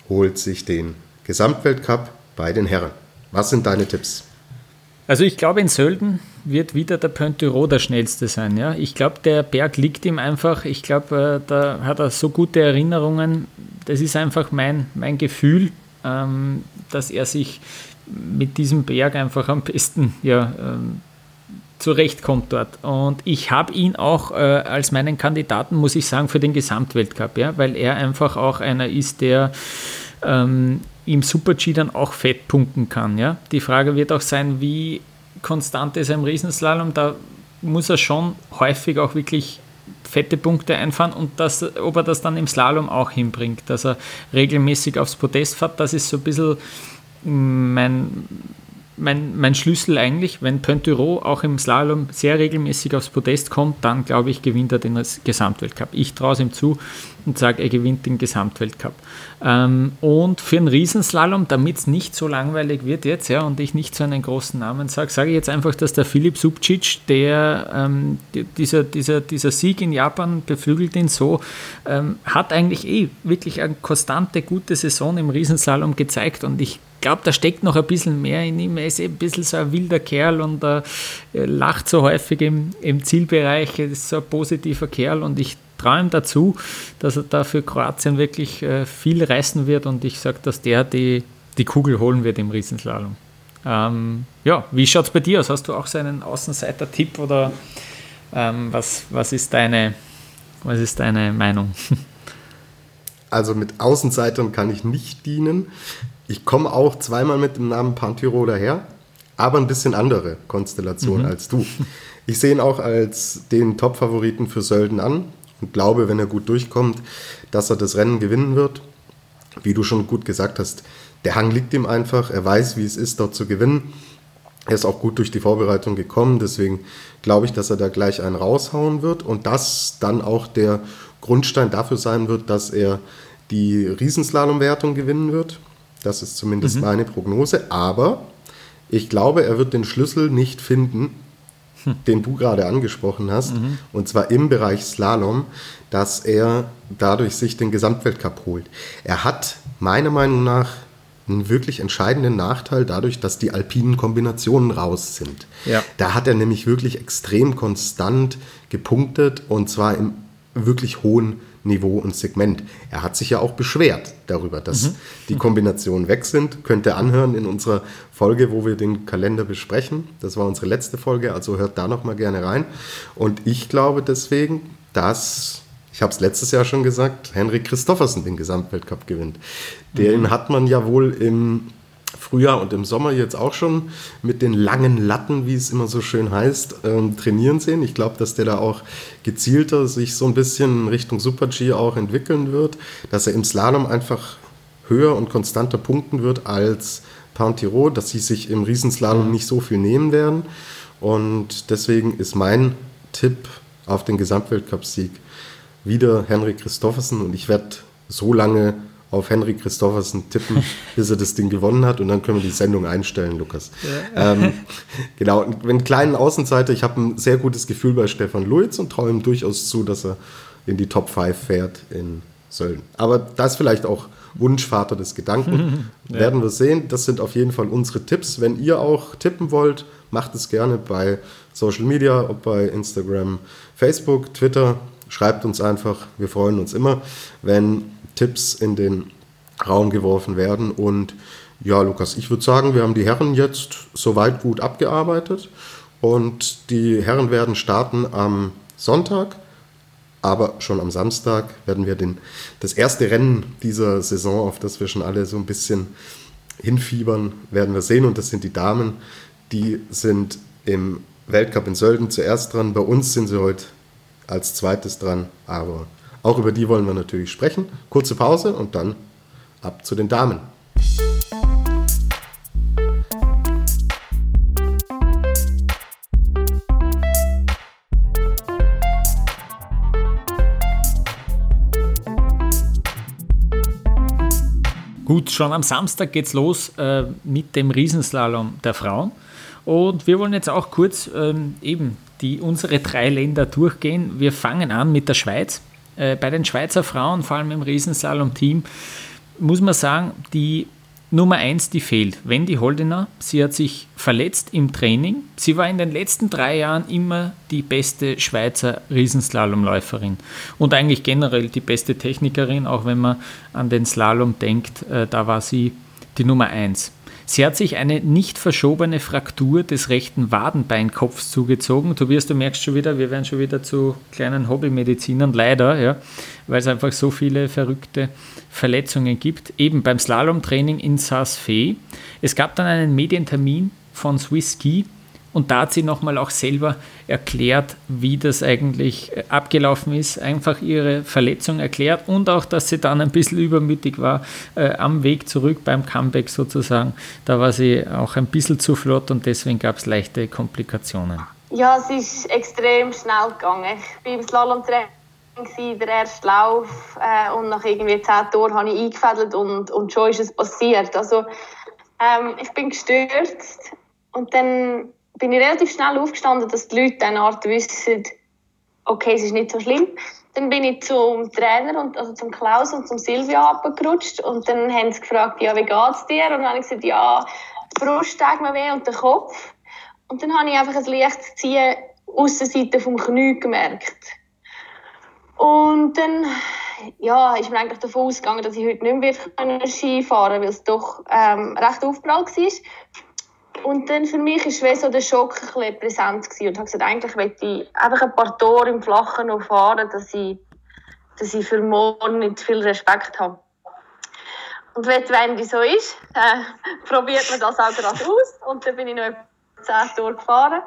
holt sich den Gesamtweltcup bei den Herren. Was sind deine Tipps? Also ich glaube, in Sölden wird wieder der Pointero der schnellste sein. Ja? Ich glaube, der Berg liegt ihm einfach. Ich glaube, äh, da hat er so gute Erinnerungen. Das ist einfach mein, mein Gefühl, ähm, dass er sich mit diesem Berg einfach am besten ja, ähm, zurechtkommt dort. Und ich habe ihn auch äh, als meinen Kandidaten, muss ich sagen, für den Gesamtweltcup, ja, weil er einfach auch einer ist, der ähm, im Super-G dann auch fett punkten kann. Ja. Die Frage wird auch sein, wie konstant ist er im Riesenslalom. Da muss er schon häufig auch wirklich fette Punkte einfahren und das, ob er das dann im Slalom auch hinbringt, dass er regelmäßig aufs Podest fährt, das ist so ein bisschen mein, mein, mein Schlüssel eigentlich. Wenn Pontiro auch im Slalom sehr regelmäßig aufs Podest kommt, dann glaube ich, gewinnt er den Gesamtweltcup. Ich traue es ihm zu und sage, er gewinnt den Gesamtweltcup. Ähm, und für einen Riesenslalom, damit es nicht so langweilig wird jetzt, ja, und ich nicht so einen großen Namen sage, sage ich jetzt einfach, dass der Philipp Subcic, der ähm, dieser, dieser, dieser Sieg in Japan beflügelt ihn so, ähm, hat eigentlich eh wirklich eine konstante, gute Saison im Riesenslalom gezeigt und ich glaube, da steckt noch ein bisschen mehr in ihm. Er ist ein bisschen so ein wilder Kerl und äh, lacht so häufig im, im Zielbereich. Er ist so ein positiver Kerl und ich traue ihm dazu, dass er da für Kroatien wirklich äh, viel reißen wird und ich sage, dass der die, die Kugel holen wird im Riesenslalom. Ähm, ja, wie schaut es bei dir aus? Hast du auch so einen Außenseiter-Tipp oder ähm, was, was, ist deine, was ist deine Meinung? Also mit Außenseitern kann ich nicht dienen. Ich komme auch zweimal mit dem Namen Pantyro daher, aber ein bisschen andere Konstellation mhm. als du. Ich sehe ihn auch als den Top-Favoriten für Sölden an und glaube, wenn er gut durchkommt, dass er das Rennen gewinnen wird. Wie du schon gut gesagt hast, der Hang liegt ihm einfach. Er weiß, wie es ist, dort zu gewinnen. Er ist auch gut durch die Vorbereitung gekommen. Deswegen glaube ich, dass er da gleich einen raushauen wird und das dann auch der Grundstein dafür sein wird, dass er die Riesenslalom-Wertung gewinnen wird. Das ist zumindest mhm. meine Prognose. Aber ich glaube, er wird den Schlüssel nicht finden, den du gerade angesprochen hast, mhm. und zwar im Bereich Slalom, dass er dadurch sich den Gesamtweltcup holt. Er hat meiner Meinung nach einen wirklich entscheidenden Nachteil dadurch, dass die alpinen Kombinationen raus sind. Ja. Da hat er nämlich wirklich extrem konstant gepunktet und zwar im wirklich hohen Niveau und Segment. Er hat sich ja auch beschwert darüber, dass mhm. die Kombinationen weg sind. Könnt ihr anhören in unserer Folge, wo wir den Kalender besprechen. Das war unsere letzte Folge, also hört da noch mal gerne rein. Und ich glaube deswegen, dass ich habe es letztes Jahr schon gesagt, Henrik Christoffersen den Gesamtweltcup gewinnt. Den mhm. hat man ja wohl im Frühjahr und im Sommer jetzt auch schon mit den langen Latten, wie es immer so schön heißt, ähm, trainieren sehen. Ich glaube, dass der da auch gezielter sich so ein bisschen Richtung Super-G auch entwickeln wird, dass er im Slalom einfach höher und konstanter punkten wird als Pound dass sie sich im Riesenslalom nicht so viel nehmen werden. Und deswegen ist mein Tipp auf den Gesamtweltcup-Sieg wieder Henrik Christoffersen und ich werde so lange auf Henry Christoffersen tippen, bis er das Ding gewonnen hat und dann können wir die Sendung einstellen, Lukas. Ja. Ähm, genau, wenn kleinen Außenseiter, ich habe ein sehr gutes Gefühl bei Stefan Luiz und traue ihm durchaus zu, dass er in die Top 5 fährt in Sölden. Aber das ist vielleicht auch Wunschvater des Gedanken. ja. Werden wir sehen. Das sind auf jeden Fall unsere Tipps. Wenn ihr auch tippen wollt, macht es gerne bei Social Media, ob bei Instagram, Facebook, Twitter. Schreibt uns einfach. Wir freuen uns immer, wenn Tipps in den Raum geworfen werden. Und ja, Lukas, ich würde sagen, wir haben die Herren jetzt soweit gut abgearbeitet. Und die Herren werden starten am Sonntag. Aber schon am Samstag werden wir den, das erste Rennen dieser Saison, auf das wir schon alle so ein bisschen hinfiebern, werden wir sehen. Und das sind die Damen. Die sind im Weltcup in Sölden zuerst dran. Bei uns sind sie heute als zweites dran. Aber auch über die wollen wir natürlich sprechen. Kurze Pause und dann ab zu den Damen. Gut, schon am Samstag geht's los äh, mit dem Riesenslalom der Frauen. Und wir wollen jetzt auch kurz ähm, eben die, unsere drei Länder durchgehen. Wir fangen an mit der Schweiz. Äh, bei den Schweizer Frauen, vor allem im Riesenslalom-Team, muss man sagen, die Nummer 1, die fehlt. Wendy Holdener, sie hat sich verletzt im Training. Sie war in den letzten drei Jahren immer die beste Schweizer Riesenslalomläuferin und eigentlich generell die beste Technikerin, auch wenn man an den Slalom denkt, äh, da war sie die Nummer 1. Sie hat sich eine nicht verschobene Fraktur des rechten Wadenbeinkopfs zugezogen. Tobias, du merkst schon wieder, wir werden schon wieder zu kleinen Hobbymedizinern, leider, ja, weil es einfach so viele verrückte Verletzungen gibt. Eben beim Slalomtraining in Saas-Fee. Es gab dann einen Medientermin von Swiss Ski und da hat sie nochmal auch selber erklärt, wie das eigentlich äh, abgelaufen ist, einfach ihre Verletzung erklärt und auch, dass sie dann ein bisschen übermütig war äh, am Weg zurück beim Comeback sozusagen. Da war sie auch ein bisschen zu flott und deswegen gab es leichte Komplikationen. Ja, es ist extrem schnell gegangen. Ich bin im Slalomtraining der erste Lauf äh, und nach irgendwie zehn Toren habe ich eingefädelt und, und schon ist es passiert. Also ähm, ich bin gestürzt und dann bin ich relativ schnell aufgestanden, dass die Leute dann Art wissen, okay, es ist nicht so schlimm. Dann bin ich zum Trainer, und, also zum Klaus und zum Silvia abgerutscht und dann haben sie gefragt, ja, wie geht's dir? Und dann habe ich gesagt, ja, die Brust tut mir weh und der Kopf. Und dann habe ich einfach ein leichtes Ziehen Aussenseite vom Knie gemerkt. Und dann ja, ist mir eigentlich davon ausgegangen, dass ich heute nicht mehr Ski fahren kann, weil es doch ähm, recht aufgeprallt war. Und dann für mich war so der Schock ein bisschen präsent gewesen und habe gesagt, eigentlich möchte ich einfach ein paar Tore im Flachen noch fahren, dass ich, dass ich für morgen nicht viel Respekt habe. Und wenn es so ist, äh, probiert man das auch gerade aus. Und dann bin ich noch zehn Tore gefahren.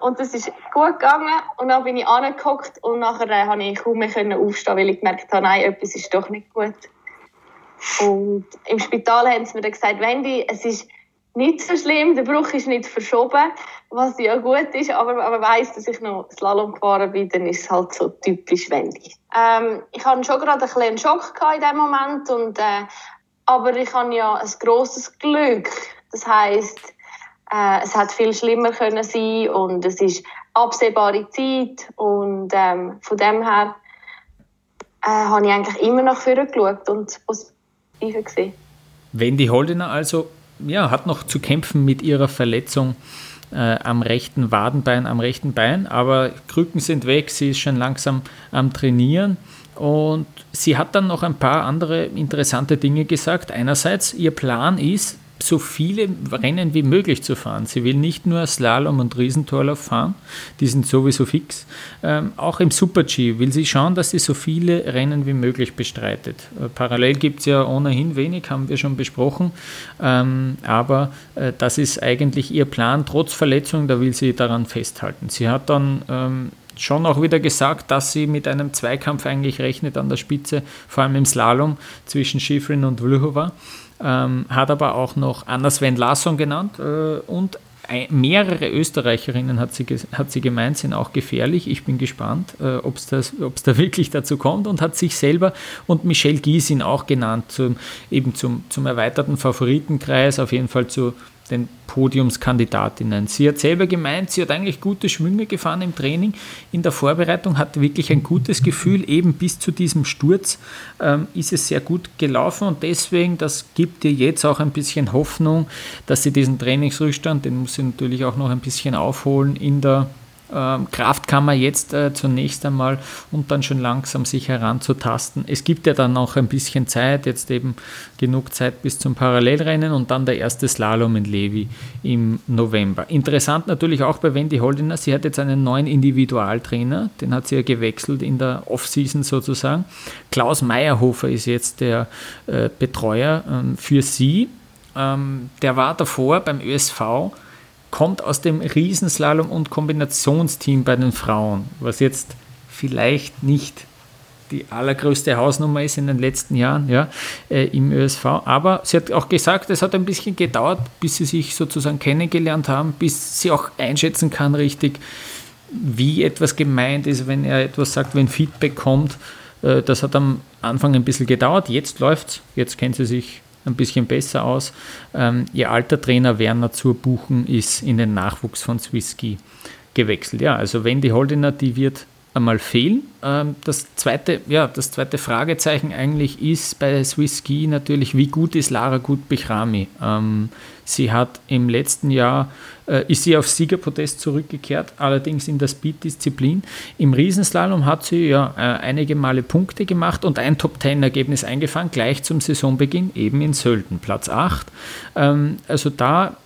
Und das ist gut gegangen. Und dann bin ich angeguckt und nachher äh, konnte ich kaum mehr aufstehen, weil ich gemerkt habe, nein, etwas ist doch nicht gut. Und im Spital haben sie mir dann gesagt, Wendy, es ist nicht so schlimm, der Bruch ist nicht verschoben, was ja gut ist, aber man weiss, dass ich noch Slalom gefahren bin, dann ist es halt so typisch wendig. Ähm, ich hatte schon gerade ein einen Schock in dem Moment, und, äh, aber ich habe ja ein grosses Glück. Das heisst, äh, es hat viel schlimmer können sein und es ist absehbare Zeit und ähm, von dem her äh, habe ich eigentlich immer nach vorne geschaut und das Positive gesehen. Wendy Holdener also ja, hat noch zu kämpfen mit ihrer Verletzung äh, am rechten Wadenbein, am rechten Bein, aber Krücken sind weg, sie ist schon langsam am Trainieren. Und sie hat dann noch ein paar andere interessante Dinge gesagt. Einerseits, ihr Plan ist, so viele Rennen wie möglich zu fahren. Sie will nicht nur Slalom und Riesentorlauf fahren, die sind sowieso fix. Ähm, auch im Super-G will sie schauen, dass sie so viele Rennen wie möglich bestreitet. Äh, parallel gibt es ja ohnehin wenig, haben wir schon besprochen. Ähm, aber äh, das ist eigentlich ihr Plan, trotz Verletzung, da will sie daran festhalten. Sie hat dann ähm, schon auch wieder gesagt, dass sie mit einem Zweikampf eigentlich rechnet an der Spitze, vor allem im Slalom zwischen Schifrin und Vlhova ähm, hat aber auch noch Anna Sven Larsson genannt äh, und mehrere Österreicherinnen, hat sie, hat sie gemeint, sind auch gefährlich. Ich bin gespannt, äh, ob es da wirklich dazu kommt und hat sich selber und Michelle Giesin auch genannt, zum, eben zum, zum erweiterten Favoritenkreis, auf jeden Fall zu den Podiumskandidatinnen. Sie hat selber gemeint, sie hat eigentlich gute Schwünge gefahren im Training. In der Vorbereitung hat wirklich ein gutes Gefühl. Eben bis zu diesem Sturz ähm, ist es sehr gut gelaufen und deswegen, das gibt ihr jetzt auch ein bisschen Hoffnung, dass sie diesen Trainingsrückstand, den muss sie natürlich auch noch ein bisschen aufholen in der Kraftkammer jetzt äh, zunächst einmal und dann schon langsam sich heranzutasten. Es gibt ja dann noch ein bisschen Zeit, jetzt eben genug Zeit bis zum Parallelrennen und dann der erste Slalom in Levi im November. Interessant natürlich auch bei Wendy Holdiner, sie hat jetzt einen neuen Individualtrainer, den hat sie ja gewechselt in der Offseason sozusagen. Klaus Meyerhofer ist jetzt der äh, Betreuer ähm, für sie. Ähm, der war davor beim ÖSV kommt aus dem Riesenslalom- und Kombinationsteam bei den Frauen, was jetzt vielleicht nicht die allergrößte Hausnummer ist in den letzten Jahren ja, äh, im ÖSV. Aber sie hat auch gesagt, es hat ein bisschen gedauert, bis sie sich sozusagen kennengelernt haben, bis sie auch einschätzen kann richtig, wie etwas gemeint ist, wenn er etwas sagt, wenn Feedback kommt. Äh, das hat am Anfang ein bisschen gedauert. Jetzt läuft es, jetzt kennt sie sich ein bisschen besser aus. Ähm, ihr alter Trainer Werner zur Buchen ist in den Nachwuchs von Swisski gewechselt. Ja, also Wendy Holdener, die wird einmal fehlen. Ähm, das zweite, ja, das zweite Fragezeichen eigentlich ist bei Swiss Ski natürlich, wie gut ist Lara Gut-Bechrami? Ähm, sie hat im letzten Jahr, ist sie auf Siegerpodest zurückgekehrt, allerdings in der Speed-Disziplin. Im Riesenslalom hat sie ja äh, einige Male Punkte gemacht und ein Top-10-Ergebnis eingefahren, gleich zum Saisonbeginn, eben in Sölden, Platz 8. Ähm, also da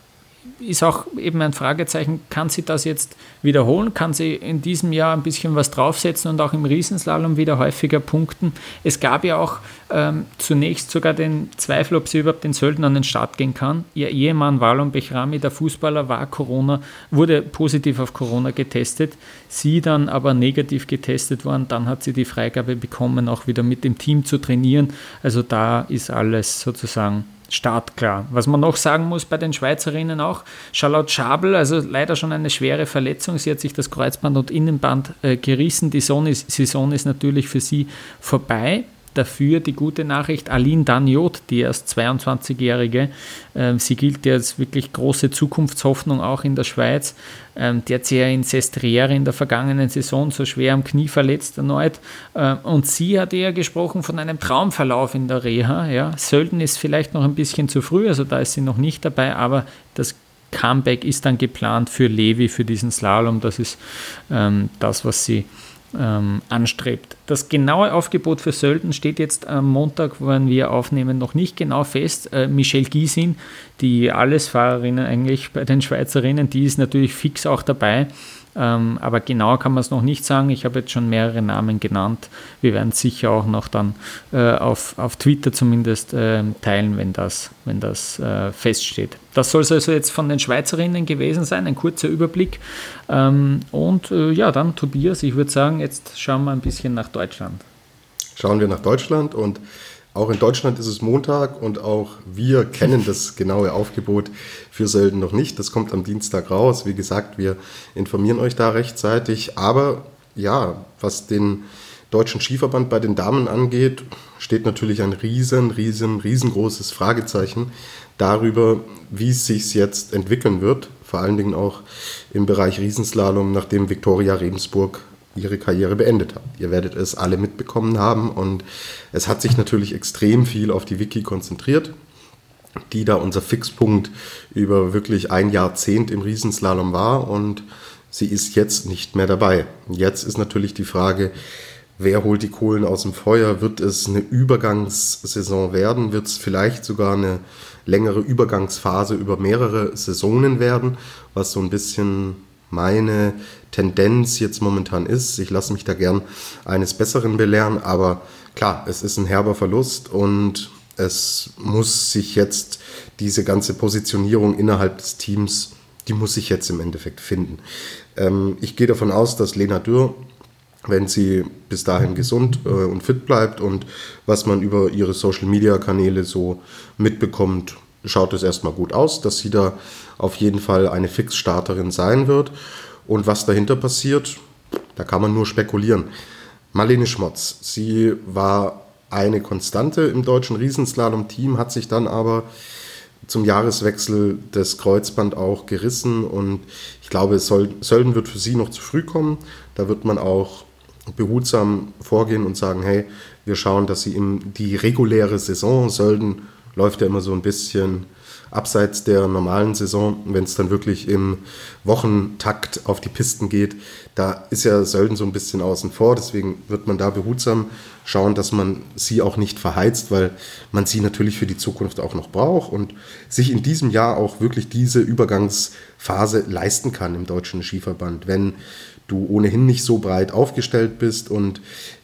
ist auch eben ein Fragezeichen, kann sie das jetzt wiederholen? Kann sie in diesem Jahr ein bisschen was draufsetzen und auch im Riesenslalom wieder häufiger punkten? Es gab ja auch ähm, zunächst sogar den Zweifel, ob sie überhaupt den Sölden an den Start gehen kann. Ihr Ehemann Walon Bechrami, der Fußballer, war Corona, wurde positiv auf Corona getestet, sie dann aber negativ getestet worden. Dann hat sie die Freigabe bekommen, auch wieder mit dem Team zu trainieren. Also da ist alles sozusagen startklar. Was man noch sagen muss bei den Schweizerinnen auch, Charlotte Schabel, also leider schon eine schwere Verletzung. Sie hat sich das Kreuzband und Innenband äh, gerissen. Die Saison ist, Saison ist natürlich für sie vorbei. Dafür die gute Nachricht, Aline Daniot, die erst 22-Jährige, äh, sie gilt ja als wirklich große Zukunftshoffnung auch in der Schweiz. Ähm, die hat sich ja in Sestriere in der vergangenen Saison so schwer am Knie verletzt erneut. Äh, und sie hat eher gesprochen von einem Traumverlauf in der Reha. Ja. Sölden ist vielleicht noch ein bisschen zu früh, also da ist sie noch nicht dabei, aber das Comeback ist dann geplant für Levi, für diesen Slalom. Das ist ähm, das, was sie ähm, anstrebt. Das genaue Aufgebot für Sölden steht jetzt am Montag, wenn wir aufnehmen, noch nicht genau fest. Äh, Michelle Giesin, die Allesfahrerin eigentlich bei den Schweizerinnen, die ist natürlich fix auch dabei. Ähm, aber genau kann man es noch nicht sagen. Ich habe jetzt schon mehrere Namen genannt. Wir werden sicher auch noch dann äh, auf, auf Twitter zumindest äh, teilen, wenn das, wenn das äh, feststeht. Das soll es also jetzt von den Schweizerinnen gewesen sein, ein kurzer Überblick. Ähm, und äh, ja, dann Tobias, ich würde sagen, jetzt schauen wir ein bisschen nach Deutschland. Schauen wir nach Deutschland und auch in Deutschland ist es Montag und auch wir kennen das genaue Aufgebot für Sölden noch nicht. Das kommt am Dienstag raus. Wie gesagt, wir informieren euch da rechtzeitig. Aber ja, was den deutschen Skiverband bei den Damen angeht, steht natürlich ein riesen, riesen, riesengroßes Fragezeichen darüber, wie es sich jetzt entwickeln wird. Vor allen Dingen auch im Bereich Riesenslalom, nachdem Viktoria Regensburg ihre Karriere beendet hat. Ihr werdet es alle mitbekommen haben und es hat sich natürlich extrem viel auf die Wiki konzentriert, die da unser Fixpunkt über wirklich ein Jahrzehnt im Riesenslalom war und sie ist jetzt nicht mehr dabei. Jetzt ist natürlich die Frage, wer holt die Kohlen aus dem Feuer? Wird es eine Übergangssaison werden? Wird es vielleicht sogar eine längere Übergangsphase über mehrere Saisonen werden, was so ein bisschen meine Tendenz jetzt momentan ist. Ich lasse mich da gern eines Besseren belehren, aber klar, es ist ein herber Verlust und es muss sich jetzt diese ganze Positionierung innerhalb des Teams, die muss sich jetzt im Endeffekt finden. Ähm, ich gehe davon aus, dass Lena Dürr, wenn sie bis dahin gesund äh, und fit bleibt und was man über ihre Social-Media-Kanäle so mitbekommt, schaut es erstmal gut aus, dass sie da auf jeden Fall eine Fixstarterin sein wird. Und was dahinter passiert, da kann man nur spekulieren. Marlene Schmotz, sie war eine Konstante im deutschen Riesenslalom-Team, hat sich dann aber zum Jahreswechsel das Kreuzband auch gerissen und ich glaube, Sölden wird für sie noch zu früh kommen. Da wird man auch behutsam vorgehen und sagen, hey, wir schauen, dass sie in die reguläre Saison, Sölden läuft ja immer so ein bisschen abseits der normalen Saison, wenn es dann wirklich im Wochentakt auf die Pisten geht, da ist ja Sölden so ein bisschen außen vor. Deswegen wird man da behutsam schauen, dass man sie auch nicht verheizt, weil man sie natürlich für die Zukunft auch noch braucht und sich in diesem Jahr auch wirklich diese Übergangsphase leisten kann im deutschen Skiverband. Wenn du ohnehin nicht so breit aufgestellt bist und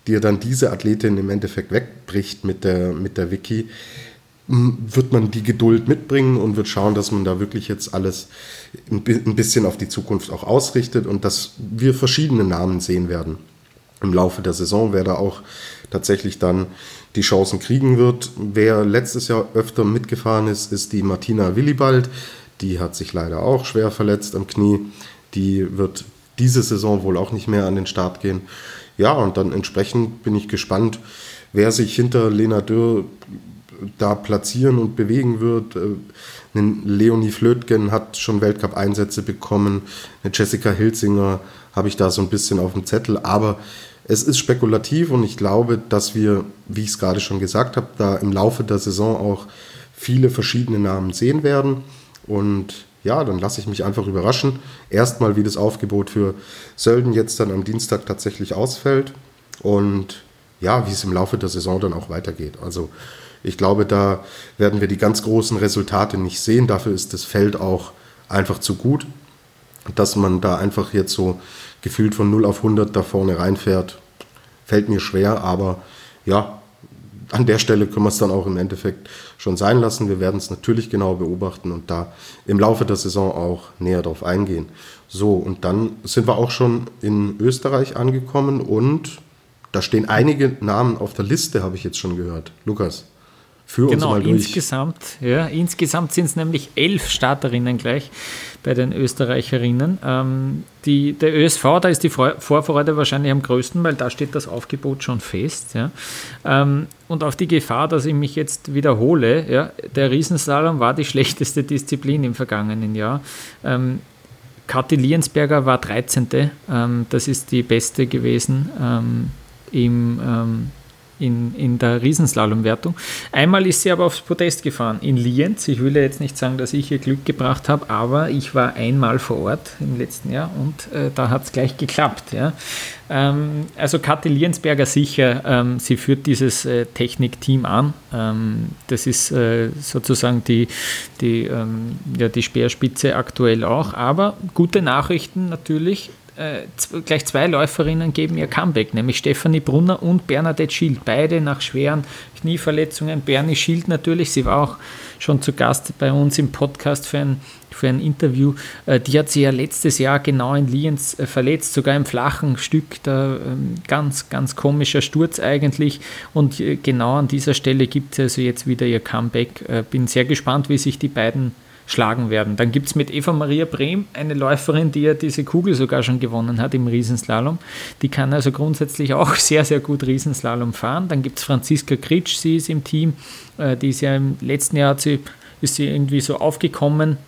dir dann diese Athletin im Endeffekt wegbricht mit der, mit der Wiki, wird man die Geduld mitbringen und wird schauen, dass man da wirklich jetzt alles ein bisschen auf die Zukunft auch ausrichtet und dass wir verschiedene Namen sehen werden im Laufe der Saison, wer da auch tatsächlich dann die Chancen kriegen wird. Wer letztes Jahr öfter mitgefahren ist, ist die Martina Willibald. Die hat sich leider auch schwer verletzt am Knie. Die wird diese Saison wohl auch nicht mehr an den Start gehen. Ja, und dann entsprechend bin ich gespannt, wer sich hinter Lena Dürr da platzieren und bewegen wird. Äh, Leonie Flötgen hat schon Weltcup-Einsätze bekommen. Jessica Hilsinger habe ich da so ein bisschen auf dem Zettel. Aber es ist spekulativ und ich glaube, dass wir, wie ich es gerade schon gesagt habe, da im Laufe der Saison auch viele verschiedene Namen sehen werden. Und ja, dann lasse ich mich einfach überraschen. Erstmal, wie das Aufgebot für Sölden jetzt dann am Dienstag tatsächlich ausfällt und ja, wie es im Laufe der Saison dann auch weitergeht. Also ich glaube, da werden wir die ganz großen Resultate nicht sehen. Dafür ist das Feld auch einfach zu gut, dass man da einfach jetzt so gefühlt von 0 auf 100 da vorne reinfährt. Fällt mir schwer, aber ja, an der Stelle können wir es dann auch im Endeffekt schon sein lassen. Wir werden es natürlich genau beobachten und da im Laufe der Saison auch näher drauf eingehen. So, und dann sind wir auch schon in Österreich angekommen und da stehen einige Namen auf der Liste, habe ich jetzt schon gehört. Lukas. Für genau, uns mal durch. Insgesamt, ja, insgesamt sind es nämlich elf Starterinnen gleich bei den Österreicherinnen. Ähm, die, der ÖSV, da ist die Vorfreude wahrscheinlich am größten, weil da steht das Aufgebot schon fest. Ja. Ähm, und auf die Gefahr, dass ich mich jetzt wiederhole, ja, der Riesenslalom war die schlechteste Disziplin im vergangenen Jahr. Ähm, Kathi Liensberger war 13. Ähm, das ist die beste gewesen ähm, im ähm, in, in der Riesenslalomwertung. Einmal ist sie aber aufs Podest gefahren in Lienz. Ich will ja jetzt nicht sagen, dass ich ihr Glück gebracht habe, aber ich war einmal vor Ort im letzten Jahr und äh, da hat es gleich geklappt. Ja. Ähm, also Kathi Liensberger sicher, ähm, sie führt dieses äh, Technikteam an. Ähm, das ist äh, sozusagen die, die, ähm, ja, die Speerspitze aktuell auch. Aber gute Nachrichten natürlich äh, gleich zwei Läuferinnen geben ihr Comeback, nämlich Stefanie Brunner und Bernadette Schild. Beide nach schweren Knieverletzungen. Bernie Schild natürlich, sie war auch schon zu Gast bei uns im Podcast für ein, für ein Interview. Äh, die hat sie ja letztes Jahr genau in Lienz äh, verletzt, sogar im flachen Stück. Da ähm, ganz, ganz komischer Sturz eigentlich. Und genau an dieser Stelle gibt sie also jetzt wieder ihr Comeback. Bin sehr gespannt, wie sich die beiden schlagen werden. Dann gibt es mit Eva Maria Brehm eine Läuferin, die ja diese Kugel sogar schon gewonnen hat im Riesenslalom. Die kann also grundsätzlich auch sehr, sehr gut Riesenslalom fahren. Dann gibt es Franziska Kritsch, sie ist im Team. Äh, die ist ja im letzten Jahr sie, ist sie irgendwie so aufgekommen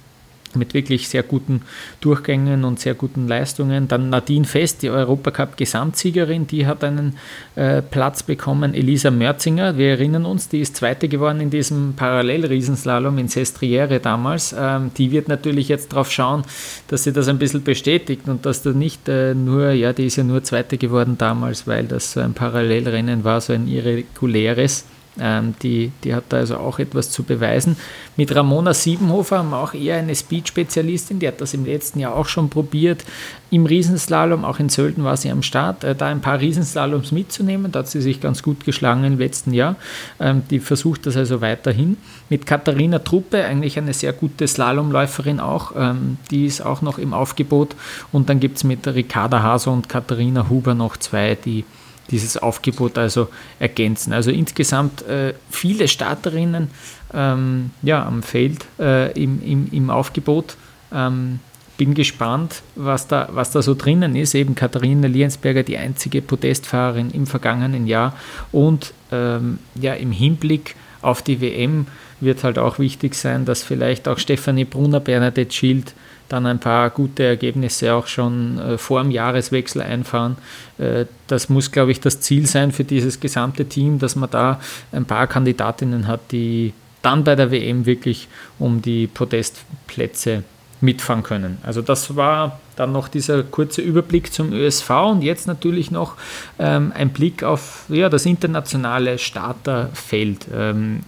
mit wirklich sehr guten Durchgängen und sehr guten Leistungen. Dann Nadine Fest, die Europacup-Gesamtsiegerin, die hat einen äh, Platz bekommen. Elisa Mörzinger, wir erinnern uns, die ist Zweite geworden in diesem Parallelriesenslalom in Sestriere damals. Ähm, die wird natürlich jetzt darauf schauen, dass sie das ein bisschen bestätigt und dass du nicht äh, nur, ja, die ist ja nur Zweite geworden damals, weil das so ein Parallelrennen war, so ein irreguläres. Ähm, die, die hat da also auch etwas zu beweisen. Mit Ramona Siebenhofer haben wir auch eher eine Speed-Spezialistin, die hat das im letzten Jahr auch schon probiert. Im Riesenslalom, auch in Sölden war sie am Start, äh, da ein paar Riesenslaloms mitzunehmen. Da hat sie sich ganz gut geschlagen im letzten Jahr. Ähm, die versucht das also weiterhin. Mit Katharina Truppe, eigentlich eine sehr gute Slalomläuferin auch, ähm, die ist auch noch im Aufgebot. Und dann gibt es mit Ricarda Haser und Katharina Huber noch zwei, die dieses Aufgebot also ergänzen. Also insgesamt äh, viele Starterinnen ähm, ja, am Feld äh, im, im, im Aufgebot. Ähm, bin gespannt, was da, was da so drinnen ist. Eben Katharina Liensberger, die einzige Podestfahrerin im vergangenen Jahr. Und ähm, ja, im Hinblick auf die WM wird halt auch wichtig sein, dass vielleicht auch Stefanie Brunner, Bernadette Schild, dann ein paar gute Ergebnisse auch schon äh, vor dem Jahreswechsel einfahren. Äh, das muss, glaube ich, das Ziel sein für dieses gesamte Team, dass man da ein paar Kandidatinnen hat, die dann bei der WM wirklich um die Podestplätze mitfahren können. Also das war dann noch dieser kurze Überblick zum ÖSV und jetzt natürlich noch ähm, ein Blick auf ja, das internationale Starterfeld. Ähm,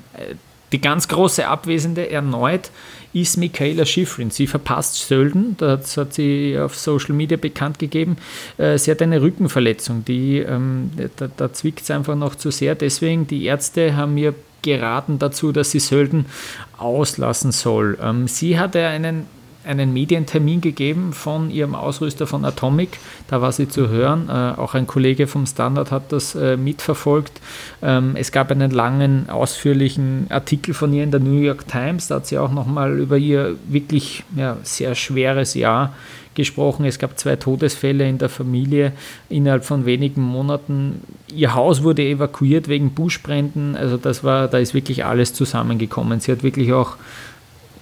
die ganz große Abwesende erneut ist Michaela Schifrin. Sie verpasst Sölden, das hat sie auf Social Media bekannt gegeben. Äh, sie hat eine Rückenverletzung, die, ähm, da, da zwickt es einfach noch zu sehr. Deswegen, die Ärzte haben mir geraten dazu, dass sie Sölden auslassen soll. Ähm, sie hatte einen einen Medientermin gegeben von ihrem Ausrüster von Atomic. Da war sie zu hören. Äh, auch ein Kollege vom Standard hat das äh, mitverfolgt. Ähm, es gab einen langen, ausführlichen Artikel von ihr in der New York Times. Da hat sie auch nochmal über ihr wirklich ja, sehr schweres Jahr gesprochen. Es gab zwei Todesfälle in der Familie innerhalb von wenigen Monaten. Ihr Haus wurde evakuiert wegen Buschbränden. Also das war, da ist wirklich alles zusammengekommen. Sie hat wirklich auch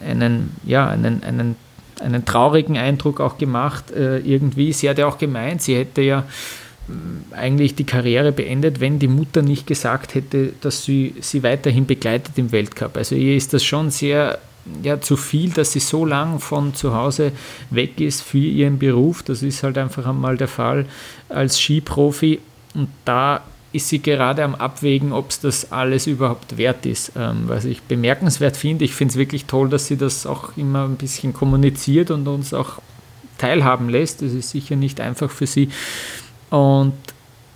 einen, ja, einen, einen, einen traurigen Eindruck auch gemacht. Äh, irgendwie, sie hat ja auch gemeint, sie hätte ja mm, eigentlich die Karriere beendet, wenn die Mutter nicht gesagt hätte, dass sie sie weiterhin begleitet im Weltcup. Also ihr ist das schon sehr ja, zu viel, dass sie so lang von zu Hause weg ist für ihren Beruf. Das ist halt einfach einmal der Fall als Skiprofi. Und da ist sie gerade am Abwägen, ob es das alles überhaupt wert ist. Ähm, was ich bemerkenswert finde, ich finde es wirklich toll, dass sie das auch immer ein bisschen kommuniziert und uns auch teilhaben lässt. Das ist sicher nicht einfach für sie. Und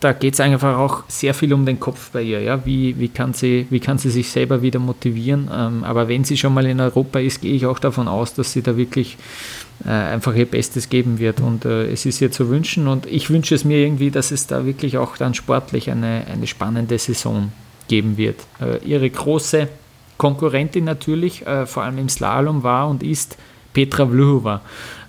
da geht es einfach auch sehr viel um den Kopf bei ihr. Ja? Wie, wie, kann sie, wie kann sie sich selber wieder motivieren? Ähm, aber wenn sie schon mal in Europa ist, gehe ich auch davon aus, dass sie da wirklich einfach ihr Bestes geben wird. Und äh, es ist ihr zu wünschen. Und ich wünsche es mir irgendwie, dass es da wirklich auch dann sportlich eine, eine spannende Saison geben wird. Äh, ihre große Konkurrentin natürlich, äh, vor allem im Slalom, war und ist Petra Vlhova.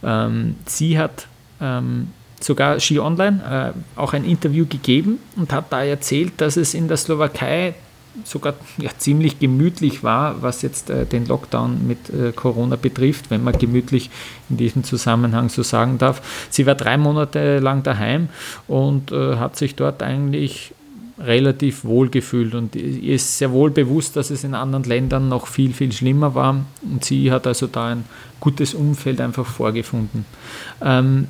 Ähm, sie hat ähm, sogar Ski Online äh, auch ein Interview gegeben und hat da erzählt, dass es in der Slowakei sogar ja, ziemlich gemütlich war, was jetzt äh, den Lockdown mit äh, Corona betrifft, wenn man gemütlich in diesem Zusammenhang so sagen darf. Sie war drei Monate lang daheim und äh, hat sich dort eigentlich relativ wohl gefühlt und ihr ist sehr wohl bewusst, dass es in anderen Ländern noch viel, viel schlimmer war und sie hat also da ein gutes Umfeld einfach vorgefunden. Ähm,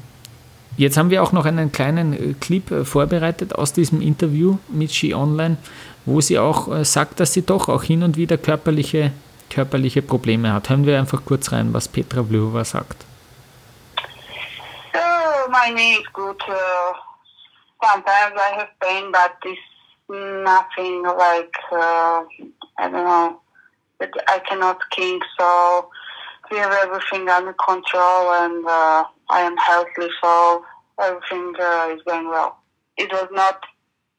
Jetzt haben wir auch noch einen kleinen äh, Clip äh, vorbereitet aus diesem Interview mit Ski Online, wo sie auch äh, sagt, dass sie doch auch hin und wieder körperliche, körperliche Probleme hat. Hören wir einfach kurz rein, was Petra Vlhova sagt. Oh, my knee is good. Uh, sometimes I have pain, but it's nothing like, uh, I don't know, I cannot king, so we have everything under control and uh, I am healthy, so everything uh, is going well. It was not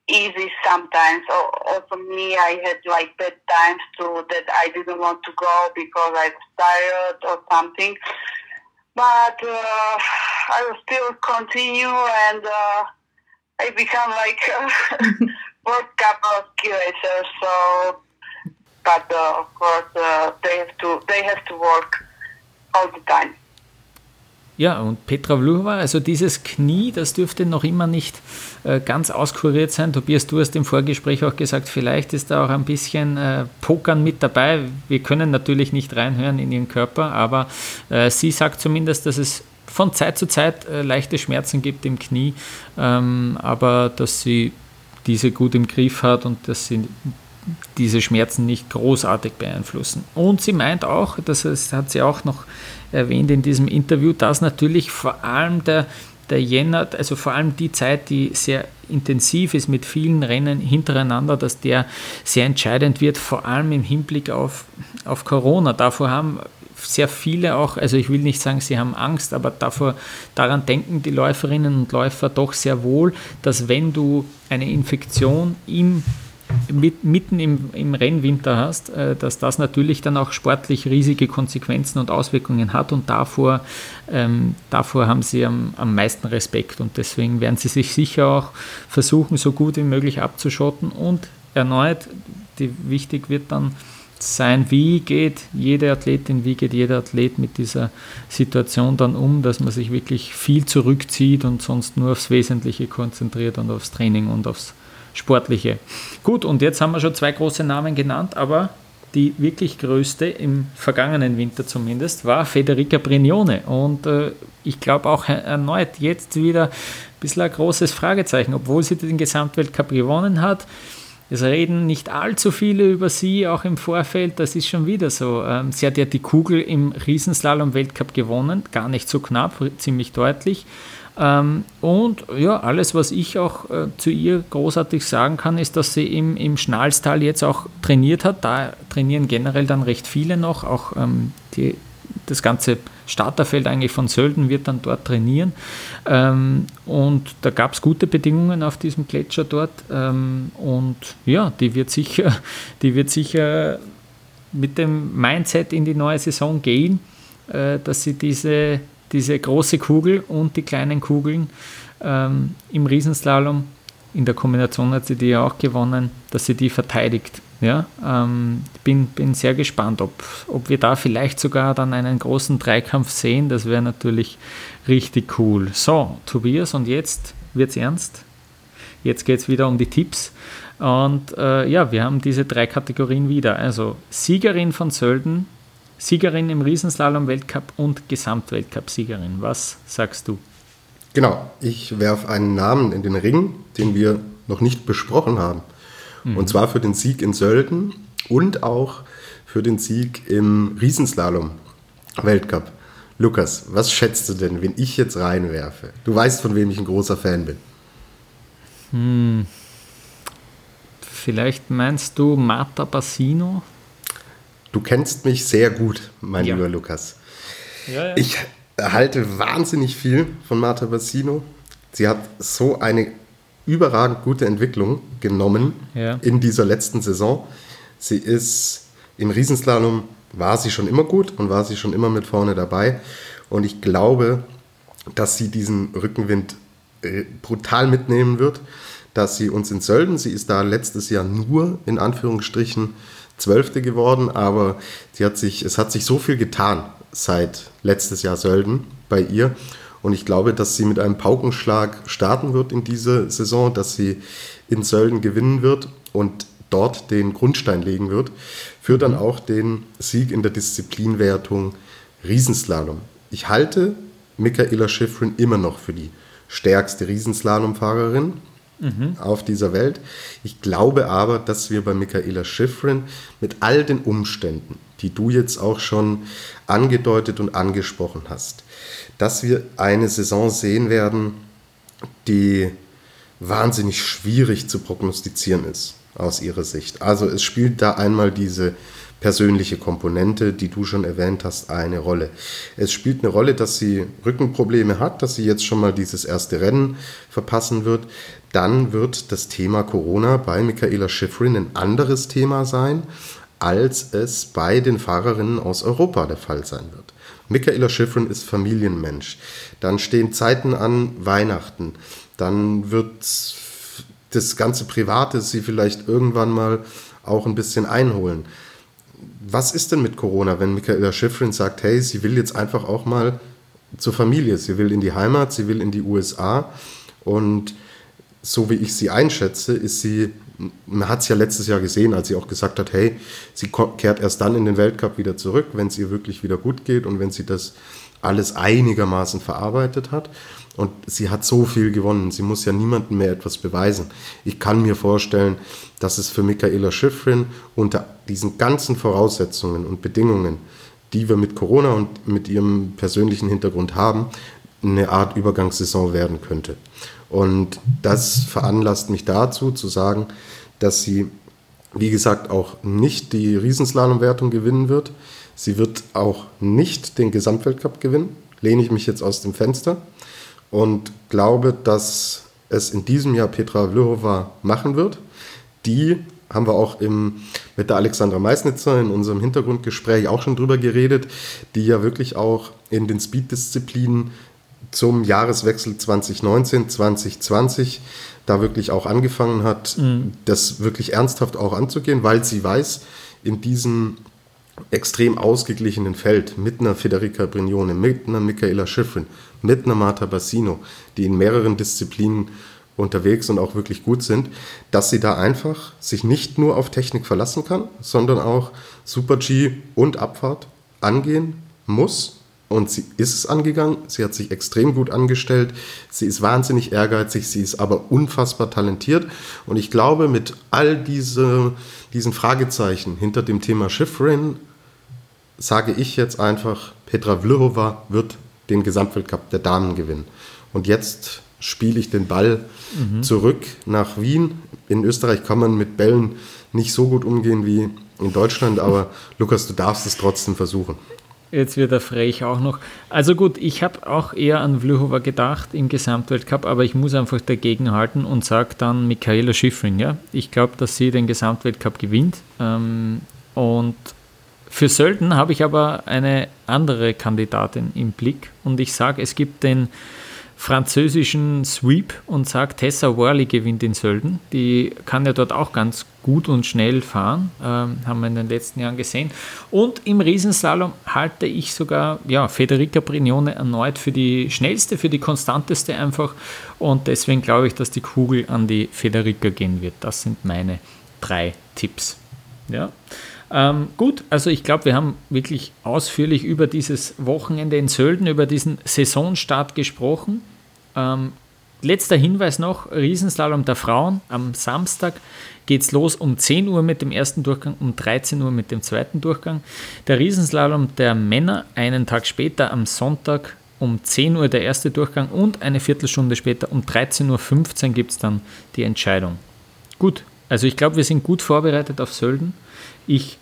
easy sometimes. Also, me, I had like bad times too that I didn't want to go because I was tired or something. But uh, I will still continue and uh, I become like a World Cup of racers. So, but uh, of course, uh, they have to they have to work all the time. Ja, und Petra Vlhova, also dieses Knie, das dürfte noch immer nicht äh, ganz auskuriert sein. Tobias, du hast im Vorgespräch auch gesagt, vielleicht ist da auch ein bisschen äh, Pokern mit dabei. Wir können natürlich nicht reinhören in ihren Körper, aber äh, sie sagt zumindest, dass es von Zeit zu Zeit äh, leichte Schmerzen gibt im Knie, ähm, aber dass sie diese gut im Griff hat und dass sie diese Schmerzen nicht großartig beeinflussen. Und sie meint auch, das hat sie auch noch erwähnt in diesem Interview, dass natürlich vor allem der, der Jänner, also vor allem die Zeit, die sehr intensiv ist mit vielen Rennen hintereinander, dass der sehr entscheidend wird, vor allem im Hinblick auf, auf Corona. Davor haben sehr viele auch, also ich will nicht sagen, sie haben Angst, aber davor, daran denken die Läuferinnen und Läufer doch sehr wohl, dass wenn du eine Infektion im mit, mitten im, im Rennwinter hast, äh, dass das natürlich dann auch sportlich riesige Konsequenzen und Auswirkungen hat und davor, ähm, davor haben sie am, am meisten Respekt. Und deswegen werden sie sich sicher auch versuchen, so gut wie möglich abzuschotten und erneut, die, wichtig wird dann sein, wie geht jede Athletin, wie geht jeder Athlet mit dieser Situation dann um, dass man sich wirklich viel zurückzieht und sonst nur aufs Wesentliche konzentriert und aufs Training und aufs Sportliche. Gut, und jetzt haben wir schon zwei große Namen genannt, aber die wirklich größte im vergangenen Winter zumindest war Federica Brignone. Und äh, ich glaube auch erneut jetzt wieder ein bisschen ein großes Fragezeichen, obwohl sie den Gesamtweltcup gewonnen hat. Es reden nicht allzu viele über sie, auch im Vorfeld. Das ist schon wieder so. Ähm, sie hat ja die Kugel im Riesenslalom-Weltcup gewonnen, gar nicht so knapp, ziemlich deutlich. Ähm, und ja, alles, was ich auch äh, zu ihr großartig sagen kann, ist, dass sie im, im Schnalstal jetzt auch trainiert hat. Da trainieren generell dann recht viele noch. Auch ähm, die, das ganze Starterfeld eigentlich von Sölden wird dann dort trainieren. Ähm, und da gab es gute Bedingungen auf diesem Gletscher dort. Und ja, die wird sicher, die wird sicher mit dem Mindset in die neue Saison gehen, äh, dass sie diese diese große Kugel und die kleinen Kugeln ähm, im Riesenslalom in der Kombination hat sie die ja auch gewonnen, dass sie die verteidigt. Ja, ähm, bin, bin sehr gespannt, ob, ob wir da vielleicht sogar dann einen großen Dreikampf sehen. Das wäre natürlich richtig cool. So, Tobias, und jetzt wird es ernst. Jetzt geht es wieder um die Tipps. Und äh, ja, wir haben diese drei Kategorien wieder. Also Siegerin von Sölden, Siegerin im Riesenslalom-Weltcup und Gesamtweltcup-Siegerin. Was sagst du? Genau, ich werfe einen Namen in den Ring, den wir noch nicht besprochen haben. Mhm. Und zwar für den Sieg in Sölden und auch für den Sieg im Riesenslalom-Weltcup. Lukas, was schätzt du denn, wenn ich jetzt reinwerfe? Du weißt, von wem ich ein großer Fan bin. Hm. Vielleicht meinst du Marta Bassino? Du kennst mich sehr gut, mein ja. lieber Lukas. Ja, ja. Ich halte wahnsinnig viel von Marta Bassino. Sie hat so eine überragend gute Entwicklung genommen in dieser letzten Saison. Sie ist im Riesenslalom war sie schon immer gut und war sie schon immer mit vorne dabei. Und ich glaube, dass sie diesen Rückenwind äh, brutal mitnehmen wird, dass sie uns in Sölden, sie ist da letztes Jahr nur in Anführungsstrichen Zwölfte geworden, aber sie hat sich, es hat sich so viel getan seit letztes Jahr Sölden bei ihr. Und ich glaube, dass sie mit einem Paukenschlag starten wird in diese Saison, dass sie in Sölden gewinnen wird und dort den Grundstein legen wird für dann auch den Sieg in der Disziplinwertung Riesenslalom. Ich halte Michaela Schifrin immer noch für die stärkste Riesenslalomfahrerin mhm. auf dieser Welt. Ich glaube aber, dass wir bei Michaela Schifrin mit all den Umständen, die du jetzt auch schon angedeutet und angesprochen hast, dass wir eine Saison sehen werden, die wahnsinnig schwierig zu prognostizieren ist aus ihrer Sicht. Also es spielt da einmal diese persönliche Komponente, die du schon erwähnt hast, eine Rolle. Es spielt eine Rolle, dass sie Rückenprobleme hat, dass sie jetzt schon mal dieses erste Rennen verpassen wird. Dann wird das Thema Corona bei Michaela Schifrin ein anderes Thema sein, als es bei den Fahrerinnen aus Europa der Fall sein wird. Michaela Schifrin ist Familienmensch. Dann stehen Zeiten an Weihnachten. Dann wird das ganze Private sie vielleicht irgendwann mal auch ein bisschen einholen was ist denn mit Corona, wenn Michaela Schifrin sagt, hey, sie will jetzt einfach auch mal zur Familie, sie will in die Heimat, sie will in die USA und so wie ich sie einschätze, ist sie, man hat es ja letztes Jahr gesehen, als sie auch gesagt hat, hey, sie kehrt erst dann in den Weltcup wieder zurück, wenn es ihr wirklich wieder gut geht und wenn sie das alles einigermaßen verarbeitet hat. Und sie hat so viel gewonnen. Sie muss ja niemandem mehr etwas beweisen. Ich kann mir vorstellen, dass es für Michaela Schifrin unter diesen ganzen Voraussetzungen und Bedingungen, die wir mit Corona und mit ihrem persönlichen Hintergrund haben, eine Art Übergangssaison werden könnte. Und das veranlasst mich dazu zu sagen, dass sie, wie gesagt, auch nicht die Riesenslalomwertung gewinnen wird. Sie wird auch nicht den Gesamtweltcup gewinnen. Lehne ich mich jetzt aus dem Fenster und glaube, dass es in diesem Jahr Petra Vlhova machen wird. Die haben wir auch im, mit der Alexandra Meisnitzer in unserem Hintergrundgespräch auch schon drüber geredet, die ja wirklich auch in den Speed-Disziplinen zum Jahreswechsel 2019, 2020 da wirklich auch angefangen hat, mhm. das wirklich ernsthaft auch anzugehen, weil sie weiß, in diesem extrem ausgeglichenen Feld mit einer Federica Brignone, mit einer Michaela Schifrin, mit einer Marta Bassino, die in mehreren Disziplinen unterwegs und auch wirklich gut sind, dass sie da einfach sich nicht nur auf Technik verlassen kann, sondern auch Super G und Abfahrt angehen muss. Und sie ist es angegangen, sie hat sich extrem gut angestellt, sie ist wahnsinnig ehrgeizig, sie ist aber unfassbar talentiert. Und ich glaube, mit all diese, diesen Fragezeichen hinter dem Thema Schiffrin sage ich jetzt einfach, Petra Vlhova wird den Gesamtweltcup der Damen gewinnen. Und jetzt spiele ich den Ball mhm. zurück nach Wien. In Österreich kann man mit Bällen nicht so gut umgehen wie in Deutschland, aber Lukas, du darfst es trotzdem versuchen. Jetzt wird er frech auch noch. Also gut, ich habe auch eher an Vlhova gedacht im Gesamtweltcup, aber ich muss einfach dagegen halten und sage dann Michaela Schifrin. Ja? Ich glaube, dass sie den Gesamtweltcup gewinnt. Ähm, und für Sölden habe ich aber eine andere Kandidatin im Blick und ich sage, es gibt den französischen Sweep und sage, Tessa Worley gewinnt in Sölden. Die kann ja dort auch ganz gut und schnell fahren, ähm, haben wir in den letzten Jahren gesehen. Und im Riesenslalom halte ich sogar ja, Federica Brignone erneut für die schnellste, für die konstanteste einfach. Und deswegen glaube ich, dass die Kugel an die Federica gehen wird. Das sind meine drei Tipps. Ja. Ähm, gut, also ich glaube, wir haben wirklich ausführlich über dieses Wochenende in Sölden, über diesen Saisonstart gesprochen. Ähm, letzter Hinweis noch, Riesenslalom der Frauen. Am Samstag geht es los um 10 Uhr mit dem ersten Durchgang, um 13 Uhr mit dem zweiten Durchgang. Der Riesenslalom der Männer einen Tag später am Sonntag um 10 Uhr der erste Durchgang und eine Viertelstunde später um 13.15 Uhr gibt es dann die Entscheidung. Gut, also ich glaube, wir sind gut vorbereitet auf Sölden. Ich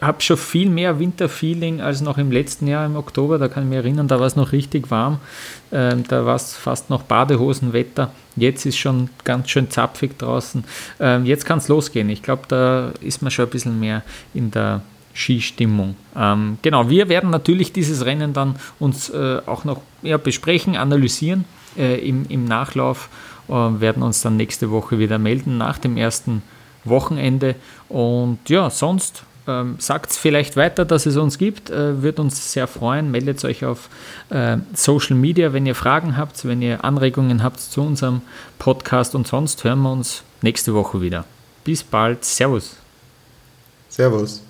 habe schon viel mehr Winterfeeling als noch im letzten Jahr im Oktober. Da kann ich mich erinnern, da war es noch richtig warm. Ähm, da war es fast noch Badehosenwetter. Jetzt ist schon ganz schön zapfig draußen. Ähm, jetzt kann es losgehen. Ich glaube, da ist man schon ein bisschen mehr in der Skistimmung. Ähm, genau, wir werden natürlich dieses Rennen dann uns äh, auch noch ja, besprechen, analysieren äh, im, im Nachlauf. Äh, werden uns dann nächste Woche wieder melden nach dem ersten Wochenende. Und ja, sonst ähm, Sagt es vielleicht weiter, dass es uns gibt, äh, wird uns sehr freuen. Meldet euch auf äh, Social Media, wenn ihr Fragen habt, wenn ihr Anregungen habt zu unserem Podcast und sonst hören wir uns nächste Woche wieder. Bis bald. Servus. Servus.